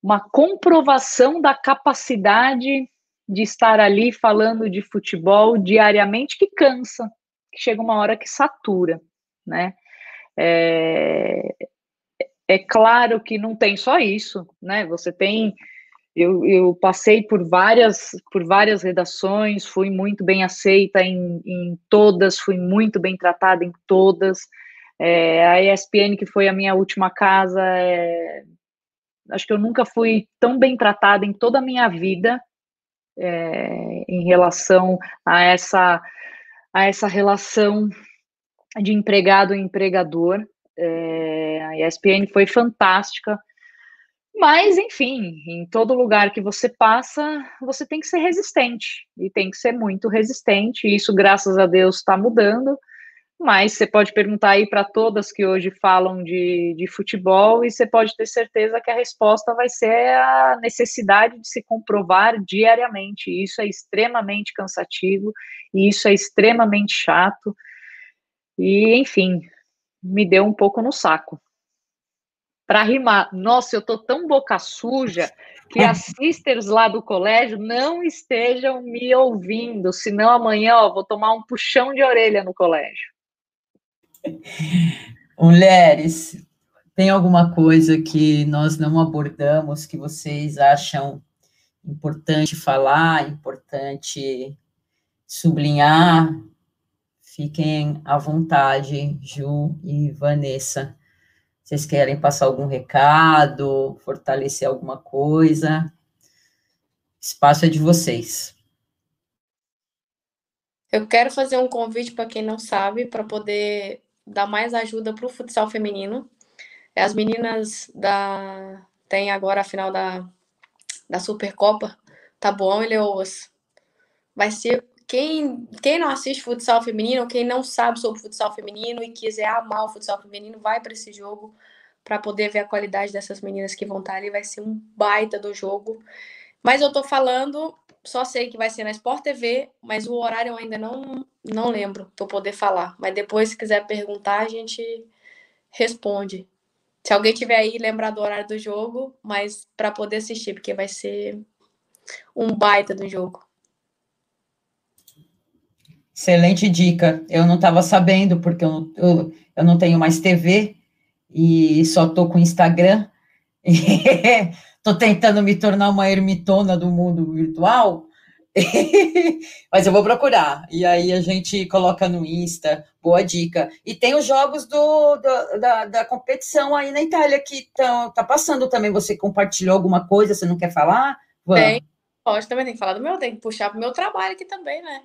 uma comprovação da capacidade de estar ali falando de futebol diariamente que cansa, que chega uma hora que satura, né? É, é claro que não tem só isso, né? Você tem eu, eu, passei por várias, por várias redações, fui muito bem aceita em, em todas, fui muito bem tratada em todas. É, a ESPN, que foi a minha última casa, é, acho que eu nunca fui tão bem tratada em toda a minha vida é, em relação a essa, a essa relação de empregado e empregador. É, a ESPN foi fantástica mas, enfim, em todo lugar que você passa, você tem que ser resistente e tem que ser muito resistente. E isso, graças a Deus, está mudando. Mas você pode perguntar aí para todas que hoje falam de, de futebol e você pode ter certeza que a resposta vai ser a necessidade de se comprovar diariamente. Isso é extremamente cansativo e isso é extremamente chato. E, enfim, me deu um pouco no saco para rimar. Nossa, eu tô tão boca suja que as *laughs* sisters lá do colégio não estejam me ouvindo, senão amanhã ó, vou tomar um puxão de orelha no colégio. Mulheres, tem alguma coisa que nós não abordamos que vocês acham importante falar, importante sublinhar? Fiquem à vontade, Ju e Vanessa. Vocês querem passar algum recado, fortalecer alguma coisa? Espaço é de vocês. Eu quero fazer um convite para quem não sabe, para poder dar mais ajuda para o futsal feminino. As meninas da tem agora a final da, da Supercopa, tá bom, Eleoas? Vai ser quem, quem não assiste futsal feminino, quem não sabe sobre futsal feminino e quiser amar o futsal feminino, vai para esse jogo para poder ver a qualidade dessas meninas que vão estar tá ali. Vai ser um baita do jogo. Mas eu tô falando, só sei que vai ser na Sport TV, mas o horário eu ainda não, não lembro para poder falar. Mas depois, se quiser perguntar, a gente responde. Se alguém tiver aí, lembrar do horário do jogo, mas para poder assistir, porque vai ser um baita do jogo. Excelente dica. Eu não estava sabendo, porque eu, eu, eu não tenho mais TV e só estou com Instagram. *laughs* Estou tentando me tornar uma ermitona do mundo virtual, *laughs* mas eu vou procurar. E aí a gente coloca no Insta, boa dica. E tem os jogos do, do da, da, competição aí na Itália que estão tá passando também. Você compartilhou alguma coisa, você não quer falar? Tem, pode também, tem que falar do meu, tem que puxar para o meu trabalho aqui também, né?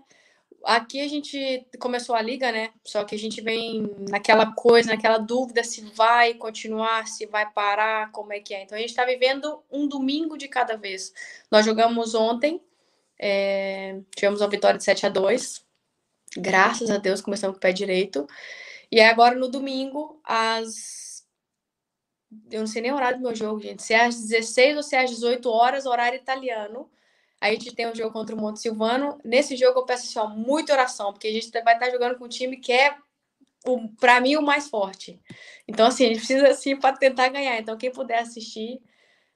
Aqui a gente começou a liga, né? Só que a gente vem naquela coisa, naquela dúvida se vai continuar, se vai parar, como é que é. Então a gente está vivendo um domingo de cada vez. Nós jogamos ontem, é... tivemos uma vitória de 7 a 2 Graças a Deus começamos com o pé direito. E agora no domingo, às. Eu não sei nem o horário do meu jogo, gente. Se é às 16 ou se é às 18 horas, horário italiano. A gente tem um jogo contra o Monte Silvano. Nesse jogo eu peço assim, ó, muita oração, porque a gente vai estar jogando com um time que é, para mim, o mais forte. Então, assim, a gente precisa, assim, para tentar ganhar. Então, quem puder assistir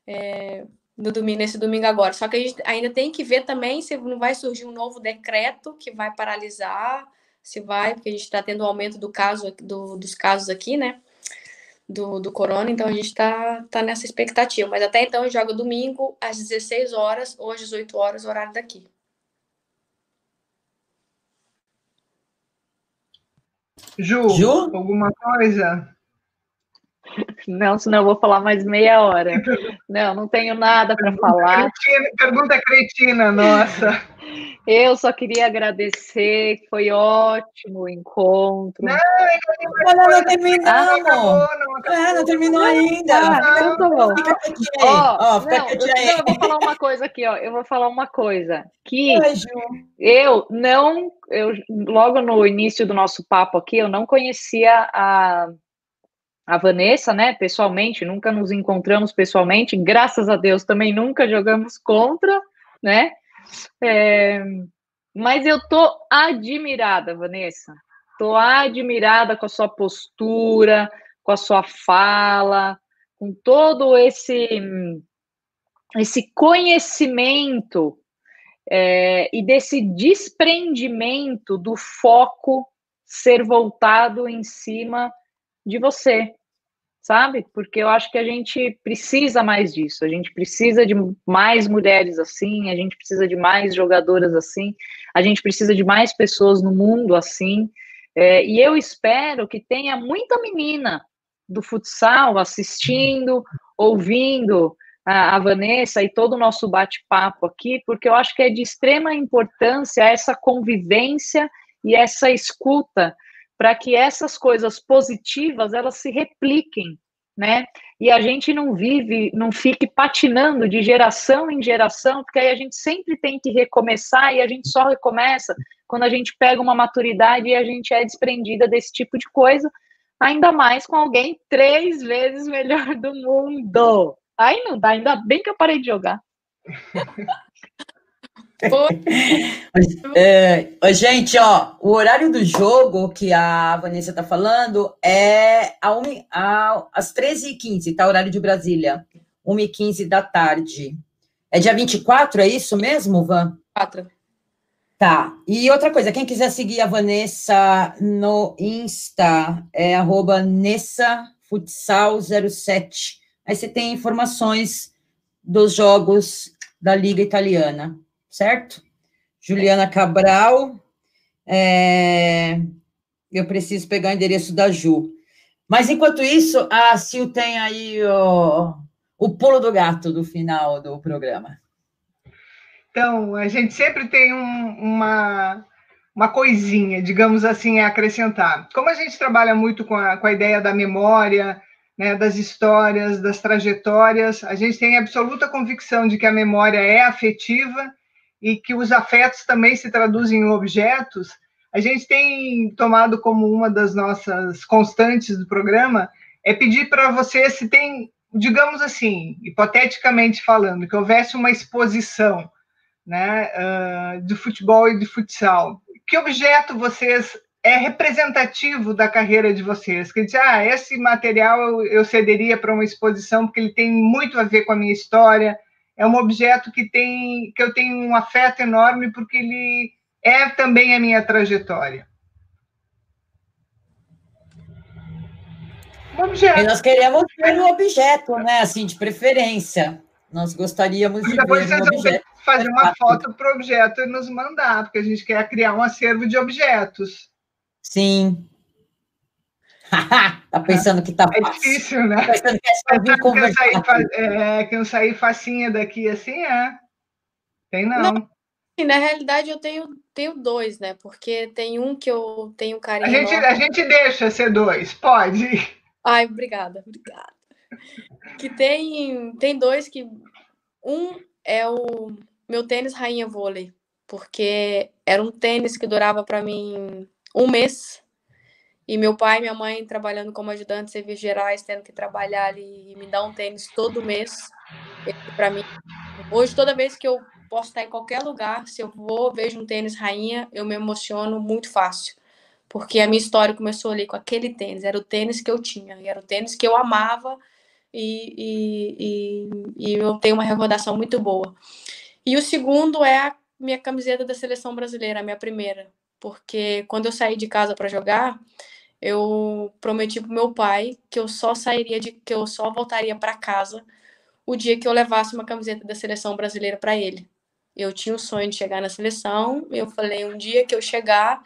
é, no domingo, nesse domingo agora. Só que a gente ainda tem que ver também se não vai surgir um novo decreto que vai paralisar, se vai, porque a gente está tendo um aumento do caso, do, dos casos aqui, né? Do, do Corona, então a gente está tá nessa expectativa. Mas até então joga domingo às 16 horas ou às 18 horas, horário daqui. Ju, Ju? alguma coisa? Não, senão eu vou falar mais meia hora. *laughs* Não, não tenho nada para falar. Cretina, pergunta cretina, nossa. *laughs* Eu só queria agradecer, foi ótimo o encontro. Não, não, não, não terminamos. Ah, não, acabou, não, acabou. É, não terminou ainda. Ah, então tá bom. Fica quietinho aí. Ó, fica não, quietinho aí. Eu, eu vou falar uma coisa aqui, ó. Eu vou falar uma coisa. Que eu não, eu logo no início do nosso papo aqui, eu não conhecia a a Vanessa, né, pessoalmente, nunca nos encontramos pessoalmente, graças a Deus também nunca jogamos contra, né? É, mas eu tô admirada, Vanessa. Tô admirada com a sua postura, com a sua fala, com todo esse esse conhecimento é, e desse desprendimento do foco ser voltado em cima de você, sabe? Porque eu acho que a gente precisa mais disso, a gente precisa de mais mulheres assim, a gente precisa de mais jogadoras assim, a gente precisa de mais pessoas no mundo assim. É, e eu espero que tenha muita menina do futsal assistindo, ouvindo a, a Vanessa e todo o nosso bate-papo aqui, porque eu acho que é de extrema importância essa convivência e essa escuta para que essas coisas positivas elas se repliquem, né? E a gente não vive, não fique patinando de geração em geração, porque aí a gente sempre tem que recomeçar e a gente só recomeça quando a gente pega uma maturidade e a gente é desprendida desse tipo de coisa, ainda mais com alguém três vezes *laughs* melhor do mundo. Aí não dá, ainda bem que eu parei de jogar. *laughs* é, gente, ó, o horário do jogo que a Vanessa tá falando é a um, a, às 13h15, tá? Horário de Brasília. 1h15 da tarde. É dia 24, é isso mesmo, Van? 4. Tá. E outra coisa, quem quiser seguir a Vanessa no Insta, é arroba NessaFutsal07. Aí você tem informações dos jogos da Liga Italiana certo? Juliana Cabral. É, eu preciso pegar o endereço da Ju. Mas enquanto isso, a Sil tem aí o, o pulo do gato do final do programa. Então, a gente sempre tem um, uma, uma coisinha, digamos assim, a acrescentar. Como a gente trabalha muito com a, com a ideia da memória, né, das histórias, das trajetórias, a gente tem absoluta convicção de que a memória é afetiva e que os afetos também se traduzem em objetos, a gente tem tomado como uma das nossas constantes do programa é pedir para você se tem, digamos assim, hipoteticamente falando, que houvesse uma exposição né, uh, de futebol e de futsal. Que objeto vocês é representativo da carreira de vocês? Que diz, ah, esse material eu cederia para uma exposição porque ele tem muito a ver com a minha história, é um objeto que tem que eu tenho um afeto enorme porque ele é também a minha trajetória. Um objeto. E nós queremos ver um objeto, né? Assim, de preferência. Nós gostaríamos de Depois ver um objeto. Fazer uma foto para o objeto e nos mandar, porque a gente quer criar um acervo de objetos. Sim, *laughs* tá pensando que tá é fácil. É difícil, né? Tá pensando que é só vir conversar. Que eu, saí, é, que eu saí facinha daqui assim, é. Tem não. não. Na realidade, eu tenho, tenho dois, né? Porque tem um que eu tenho carinho. A gente, a gente deixa ser dois, pode. Ai, obrigada, obrigada. Que tem, tem dois que. Um é o meu tênis rainha vôlei, porque era um tênis que durava para mim um mês e meu pai e minha mãe trabalhando como ajudante de serviços gerais, tendo que trabalhar ali e me dar um tênis todo mês. Para mim, hoje, toda vez que eu posso estar em qualquer lugar, se eu vou, vejo um tênis rainha, eu me emociono muito fácil. Porque a minha história começou ali com aquele tênis, era o tênis que eu tinha, era o tênis que eu amava e, e, e, e eu tenho uma recordação muito boa. E o segundo é a minha camiseta da seleção brasileira, a minha primeira porque quando eu saí de casa para jogar, eu prometi pro meu pai que eu só sairia de que eu só voltaria para casa o dia que eu levasse uma camiseta da seleção brasileira para ele. Eu tinha o sonho de chegar na seleção, eu falei um dia que eu chegar,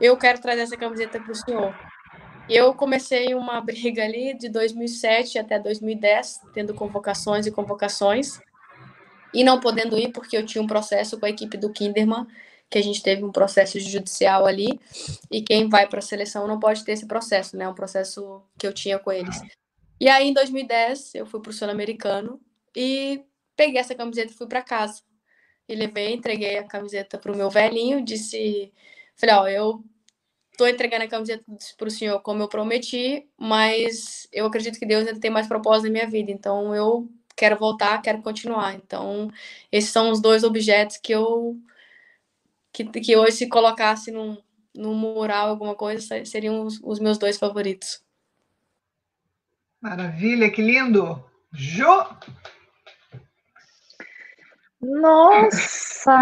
eu quero trazer essa camiseta para o senhor. Eu comecei uma *laughs* briga ali de 2007 até 2010, tendo convocações e convocações, e não podendo ir porque eu tinha um processo com a equipe do Kinderman que a gente teve um processo judicial ali, e quem vai para a seleção não pode ter esse processo, né? Um processo que eu tinha com eles. E aí, em 2010, eu fui para o Sul-Americano e peguei essa camiseta e fui para casa. E levei, entreguei a camiseta para o meu velhinho, disse, falei, ó, eu tô entregando a camiseta para o senhor como eu prometi, mas eu acredito que Deus ainda tem mais propósito na minha vida, então eu quero voltar, quero continuar. Então, esses são os dois objetos que eu que, que hoje se colocasse num, num mural alguma coisa, seriam os, os meus dois favoritos. Maravilha, que lindo! Ju! Nossa!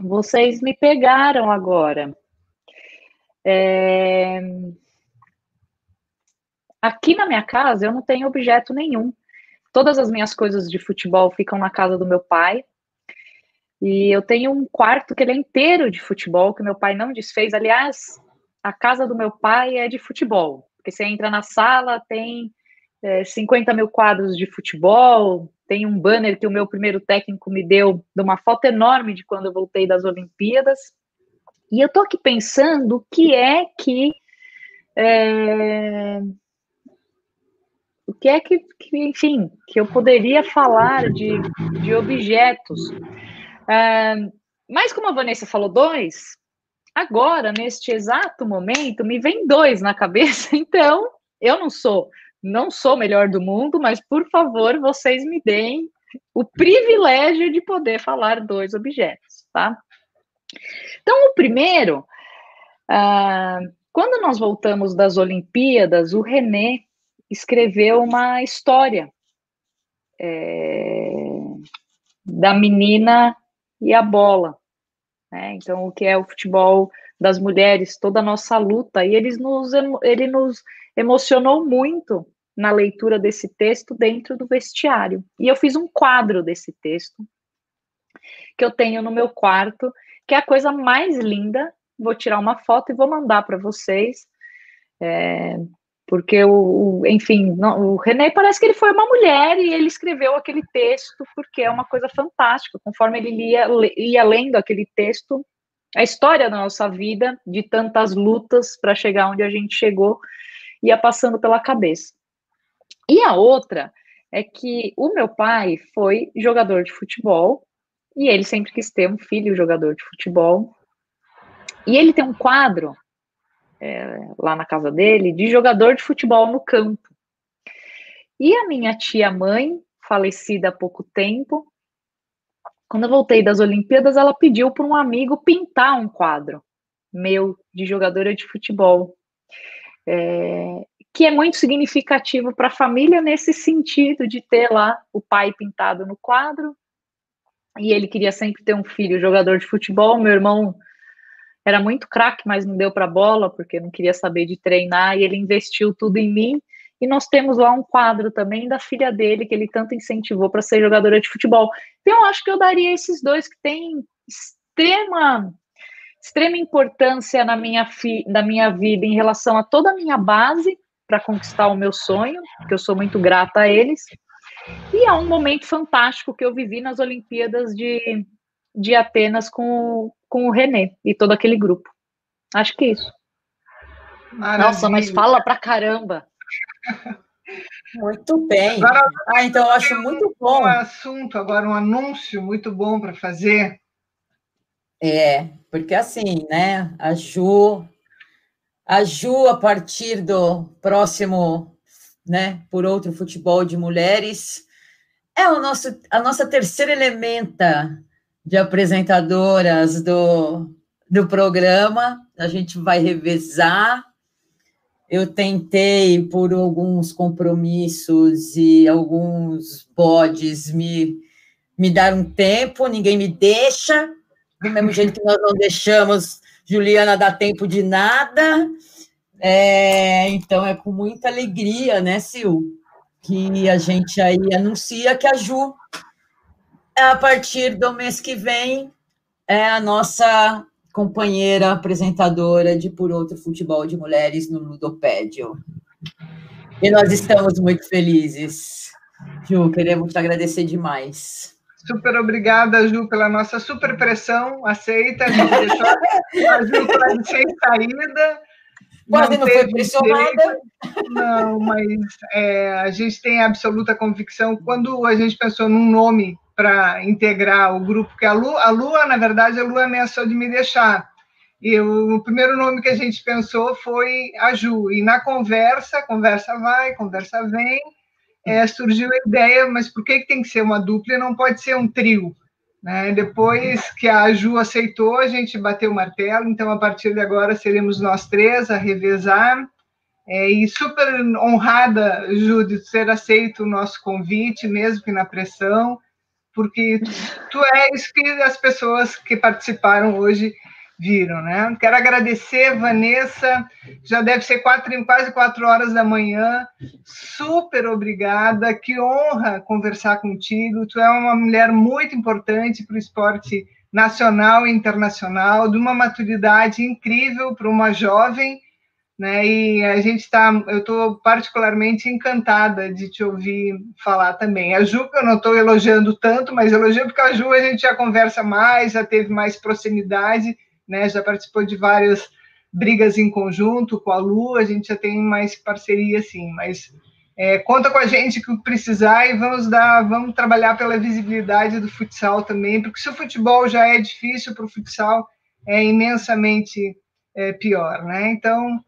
Vocês me pegaram agora. É... Aqui na minha casa eu não tenho objeto nenhum. Todas as minhas coisas de futebol ficam na casa do meu pai. E eu tenho um quarto que ele é inteiro de futebol, que meu pai não desfez. Aliás, a casa do meu pai é de futebol. Porque você entra na sala, tem é, 50 mil quadros de futebol, tem um banner que o meu primeiro técnico me deu de uma foto enorme de quando eu voltei das Olimpíadas. E eu tô aqui pensando o que é que. É, o que é que, que, enfim, que eu poderia falar de, de objetos. Mas como a Vanessa falou dois, agora, neste exato momento, me vem dois na cabeça, *laughs* então eu não sou não sou melhor do mundo, mas por favor, vocês me deem o privilégio de poder falar dois objetos, tá? Então, o primeiro, ah, quando nós voltamos das Olimpíadas, o René escreveu uma história é, da menina e a bola. Né? Então, o que é o futebol das mulheres, toda a nossa luta, e eles nos, ele nos emocionou muito na leitura desse texto dentro do vestiário. E eu fiz um quadro desse texto, que eu tenho no meu quarto, que é a coisa mais linda. Vou tirar uma foto e vou mandar para vocês. É, porque o, o enfim, não, o René parece que ele foi uma mulher e ele escreveu aquele texto porque é uma coisa fantástica. Conforme ele lia, ia lendo aquele texto, a história da nossa vida, de tantas lutas para chegar onde a gente chegou, ia passando pela cabeça. E a outra é que o meu pai foi jogador de futebol e ele sempre quis ter um filho jogador de futebol. E ele tem um quadro é, lá na casa dele de jogador de futebol no campo. E a minha tia mãe, falecida há pouco tempo, quando eu voltei das Olimpíadas, ela pediu para um amigo pintar um quadro meu de jogadora de futebol. É, que é muito significativo para a família nesse sentido de ter lá o pai pintado no quadro. E ele queria sempre ter um filho jogador de futebol. Meu irmão era muito craque, mas não deu para bola porque não queria saber de treinar e ele investiu tudo em mim. E nós temos lá um quadro também da filha dele que ele tanto incentivou para ser jogadora de futebol. Então eu acho que eu daria esses dois que têm extrema extrema importância na minha, fi, na minha vida em relação a toda a minha base para conquistar o meu sonho, que eu sou muito grata a eles. E é um momento fantástico que eu vivi nas Olimpíadas de, de Atenas com, com o René e todo aquele grupo. Acho que é isso. Maravilha. Nossa, mas fala pra caramba. *laughs* Muito bem. Agora, ah, então eu acho muito bom. Um assunto, agora um anúncio muito bom para fazer. É, porque assim, né? A Ju, a Ju, a partir do próximo, né, por outro futebol de mulheres, é o nosso, a nossa terceira elementa de apresentadoras do, do programa. A gente vai revezar. Eu tentei, por alguns compromissos e alguns bodes, me, me dar um tempo, ninguém me deixa, do mesmo jeito que nós não deixamos Juliana dar tempo de nada. É, então é com muita alegria, né, Sil, que a gente aí anuncia que a Ju, a partir do mês que vem, é a nossa companheira apresentadora de Por Outro Futebol de Mulheres no Ludopédio. E nós estamos muito felizes. Ju, queremos te agradecer demais. Super obrigada, Ju, pela nossa super pressão aceita. A gente deixou a *laughs* Ju quase sem saída. Quase não, não foi pressionada. Não, mas é, a gente tem absoluta convicção. Quando a gente pensou num nome para integrar o grupo, que a Lua, a Lua, na verdade, a Lua ameaçou de me deixar. E o, o primeiro nome que a gente pensou foi a Ju. E na conversa, conversa vai, conversa vem, é, surgiu a ideia, mas por que, que tem que ser uma dupla e não pode ser um trio? Né? Depois que a Ju aceitou, a gente bateu o martelo, então a partir de agora seremos nós três a revezar. É, e super honrada, Ju, de ter aceito o nosso convite, mesmo que na pressão, porque tu, és que as pessoas que participaram hoje viram, né? Quero agradecer, Vanessa, já deve ser quatro, quase quatro horas da manhã, super obrigada, que honra conversar contigo, tu é uma mulher muito importante para o esporte nacional e internacional, de uma maturidade incrível para uma jovem, né? E a gente está, eu estou particularmente encantada de te ouvir falar também. A Ju, eu não estou elogiando tanto, mas elogio porque a Ju a gente já conversa mais, já teve mais proximidade, né? Já participou de várias brigas em conjunto com a Lu, a gente já tem mais parceria, assim, mas é, conta com a gente que precisar e vamos dar, vamos trabalhar pela visibilidade do futsal também, porque se o futebol já é difícil para o futsal, é imensamente é, pior, né? Então,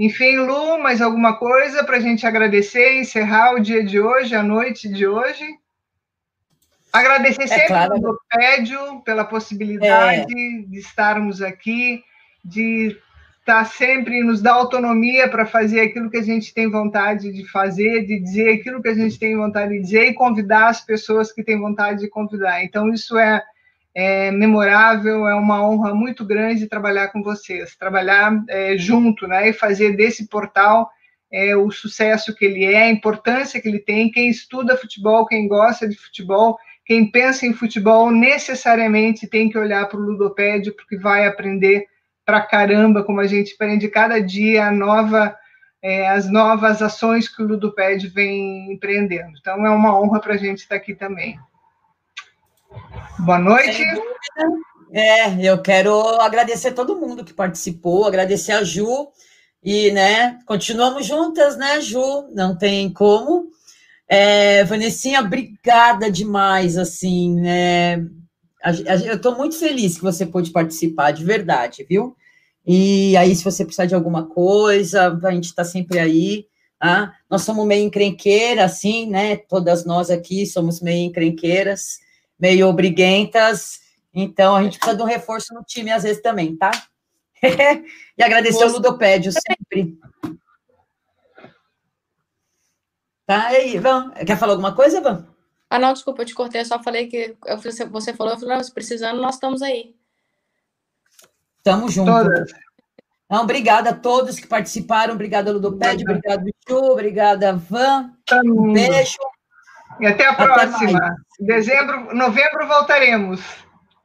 enfim, Lu, mais alguma coisa para a gente agradecer, encerrar o dia de hoje, a noite de hoje? Agradecer é sempre claro. ao pela possibilidade é. de estarmos aqui, de estar sempre, nos dar autonomia para fazer aquilo que a gente tem vontade de fazer, de dizer aquilo que a gente tem vontade de dizer e convidar as pessoas que têm vontade de convidar. Então, isso é, é memorável, é uma honra muito grande trabalhar com vocês, trabalhar é, junto, né, e fazer desse portal é, o sucesso que ele é, a importância que ele tem. Quem estuda futebol, quem gosta de futebol, quem pensa em futebol necessariamente tem que olhar para o ludopédio, porque vai aprender pra caramba, como a gente aprende cada dia nova, é, as novas ações que o ludopédio vem empreendendo. Então, é uma honra para a gente estar aqui também. Boa noite. É, eu quero agradecer todo mundo que participou, agradecer a Ju, e, né, continuamos juntas, né, Ju? Não tem como. É, Vanessinha, obrigada demais, assim, né? Eu estou muito feliz que você pôde participar, de verdade, viu? E aí, se você precisar de alguma coisa, a gente está sempre aí. Tá? Nós somos meio encrenqueira, assim, né? Todas nós aqui somos meio encrenqueiras, meio obriguentas. Então, a gente precisa de um reforço no time, às vezes, também, tá? *laughs* e agradecer Você... ao Ludopédio sempre. Tá aí, Ivan. Quer falar alguma coisa, Ivan? Ah, não, desculpa, eu te cortei, eu só falei que eu, você falou, eu falei, não, se precisando, nós estamos aí. Estamos juntos. Não, obrigada a todos que participaram, obrigada, Ludopédio, obrigado, Chu, obrigada, Van. Um beijo. E até a até próxima. Mais. Dezembro, novembro voltaremos.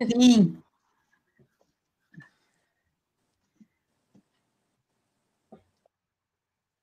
Sim.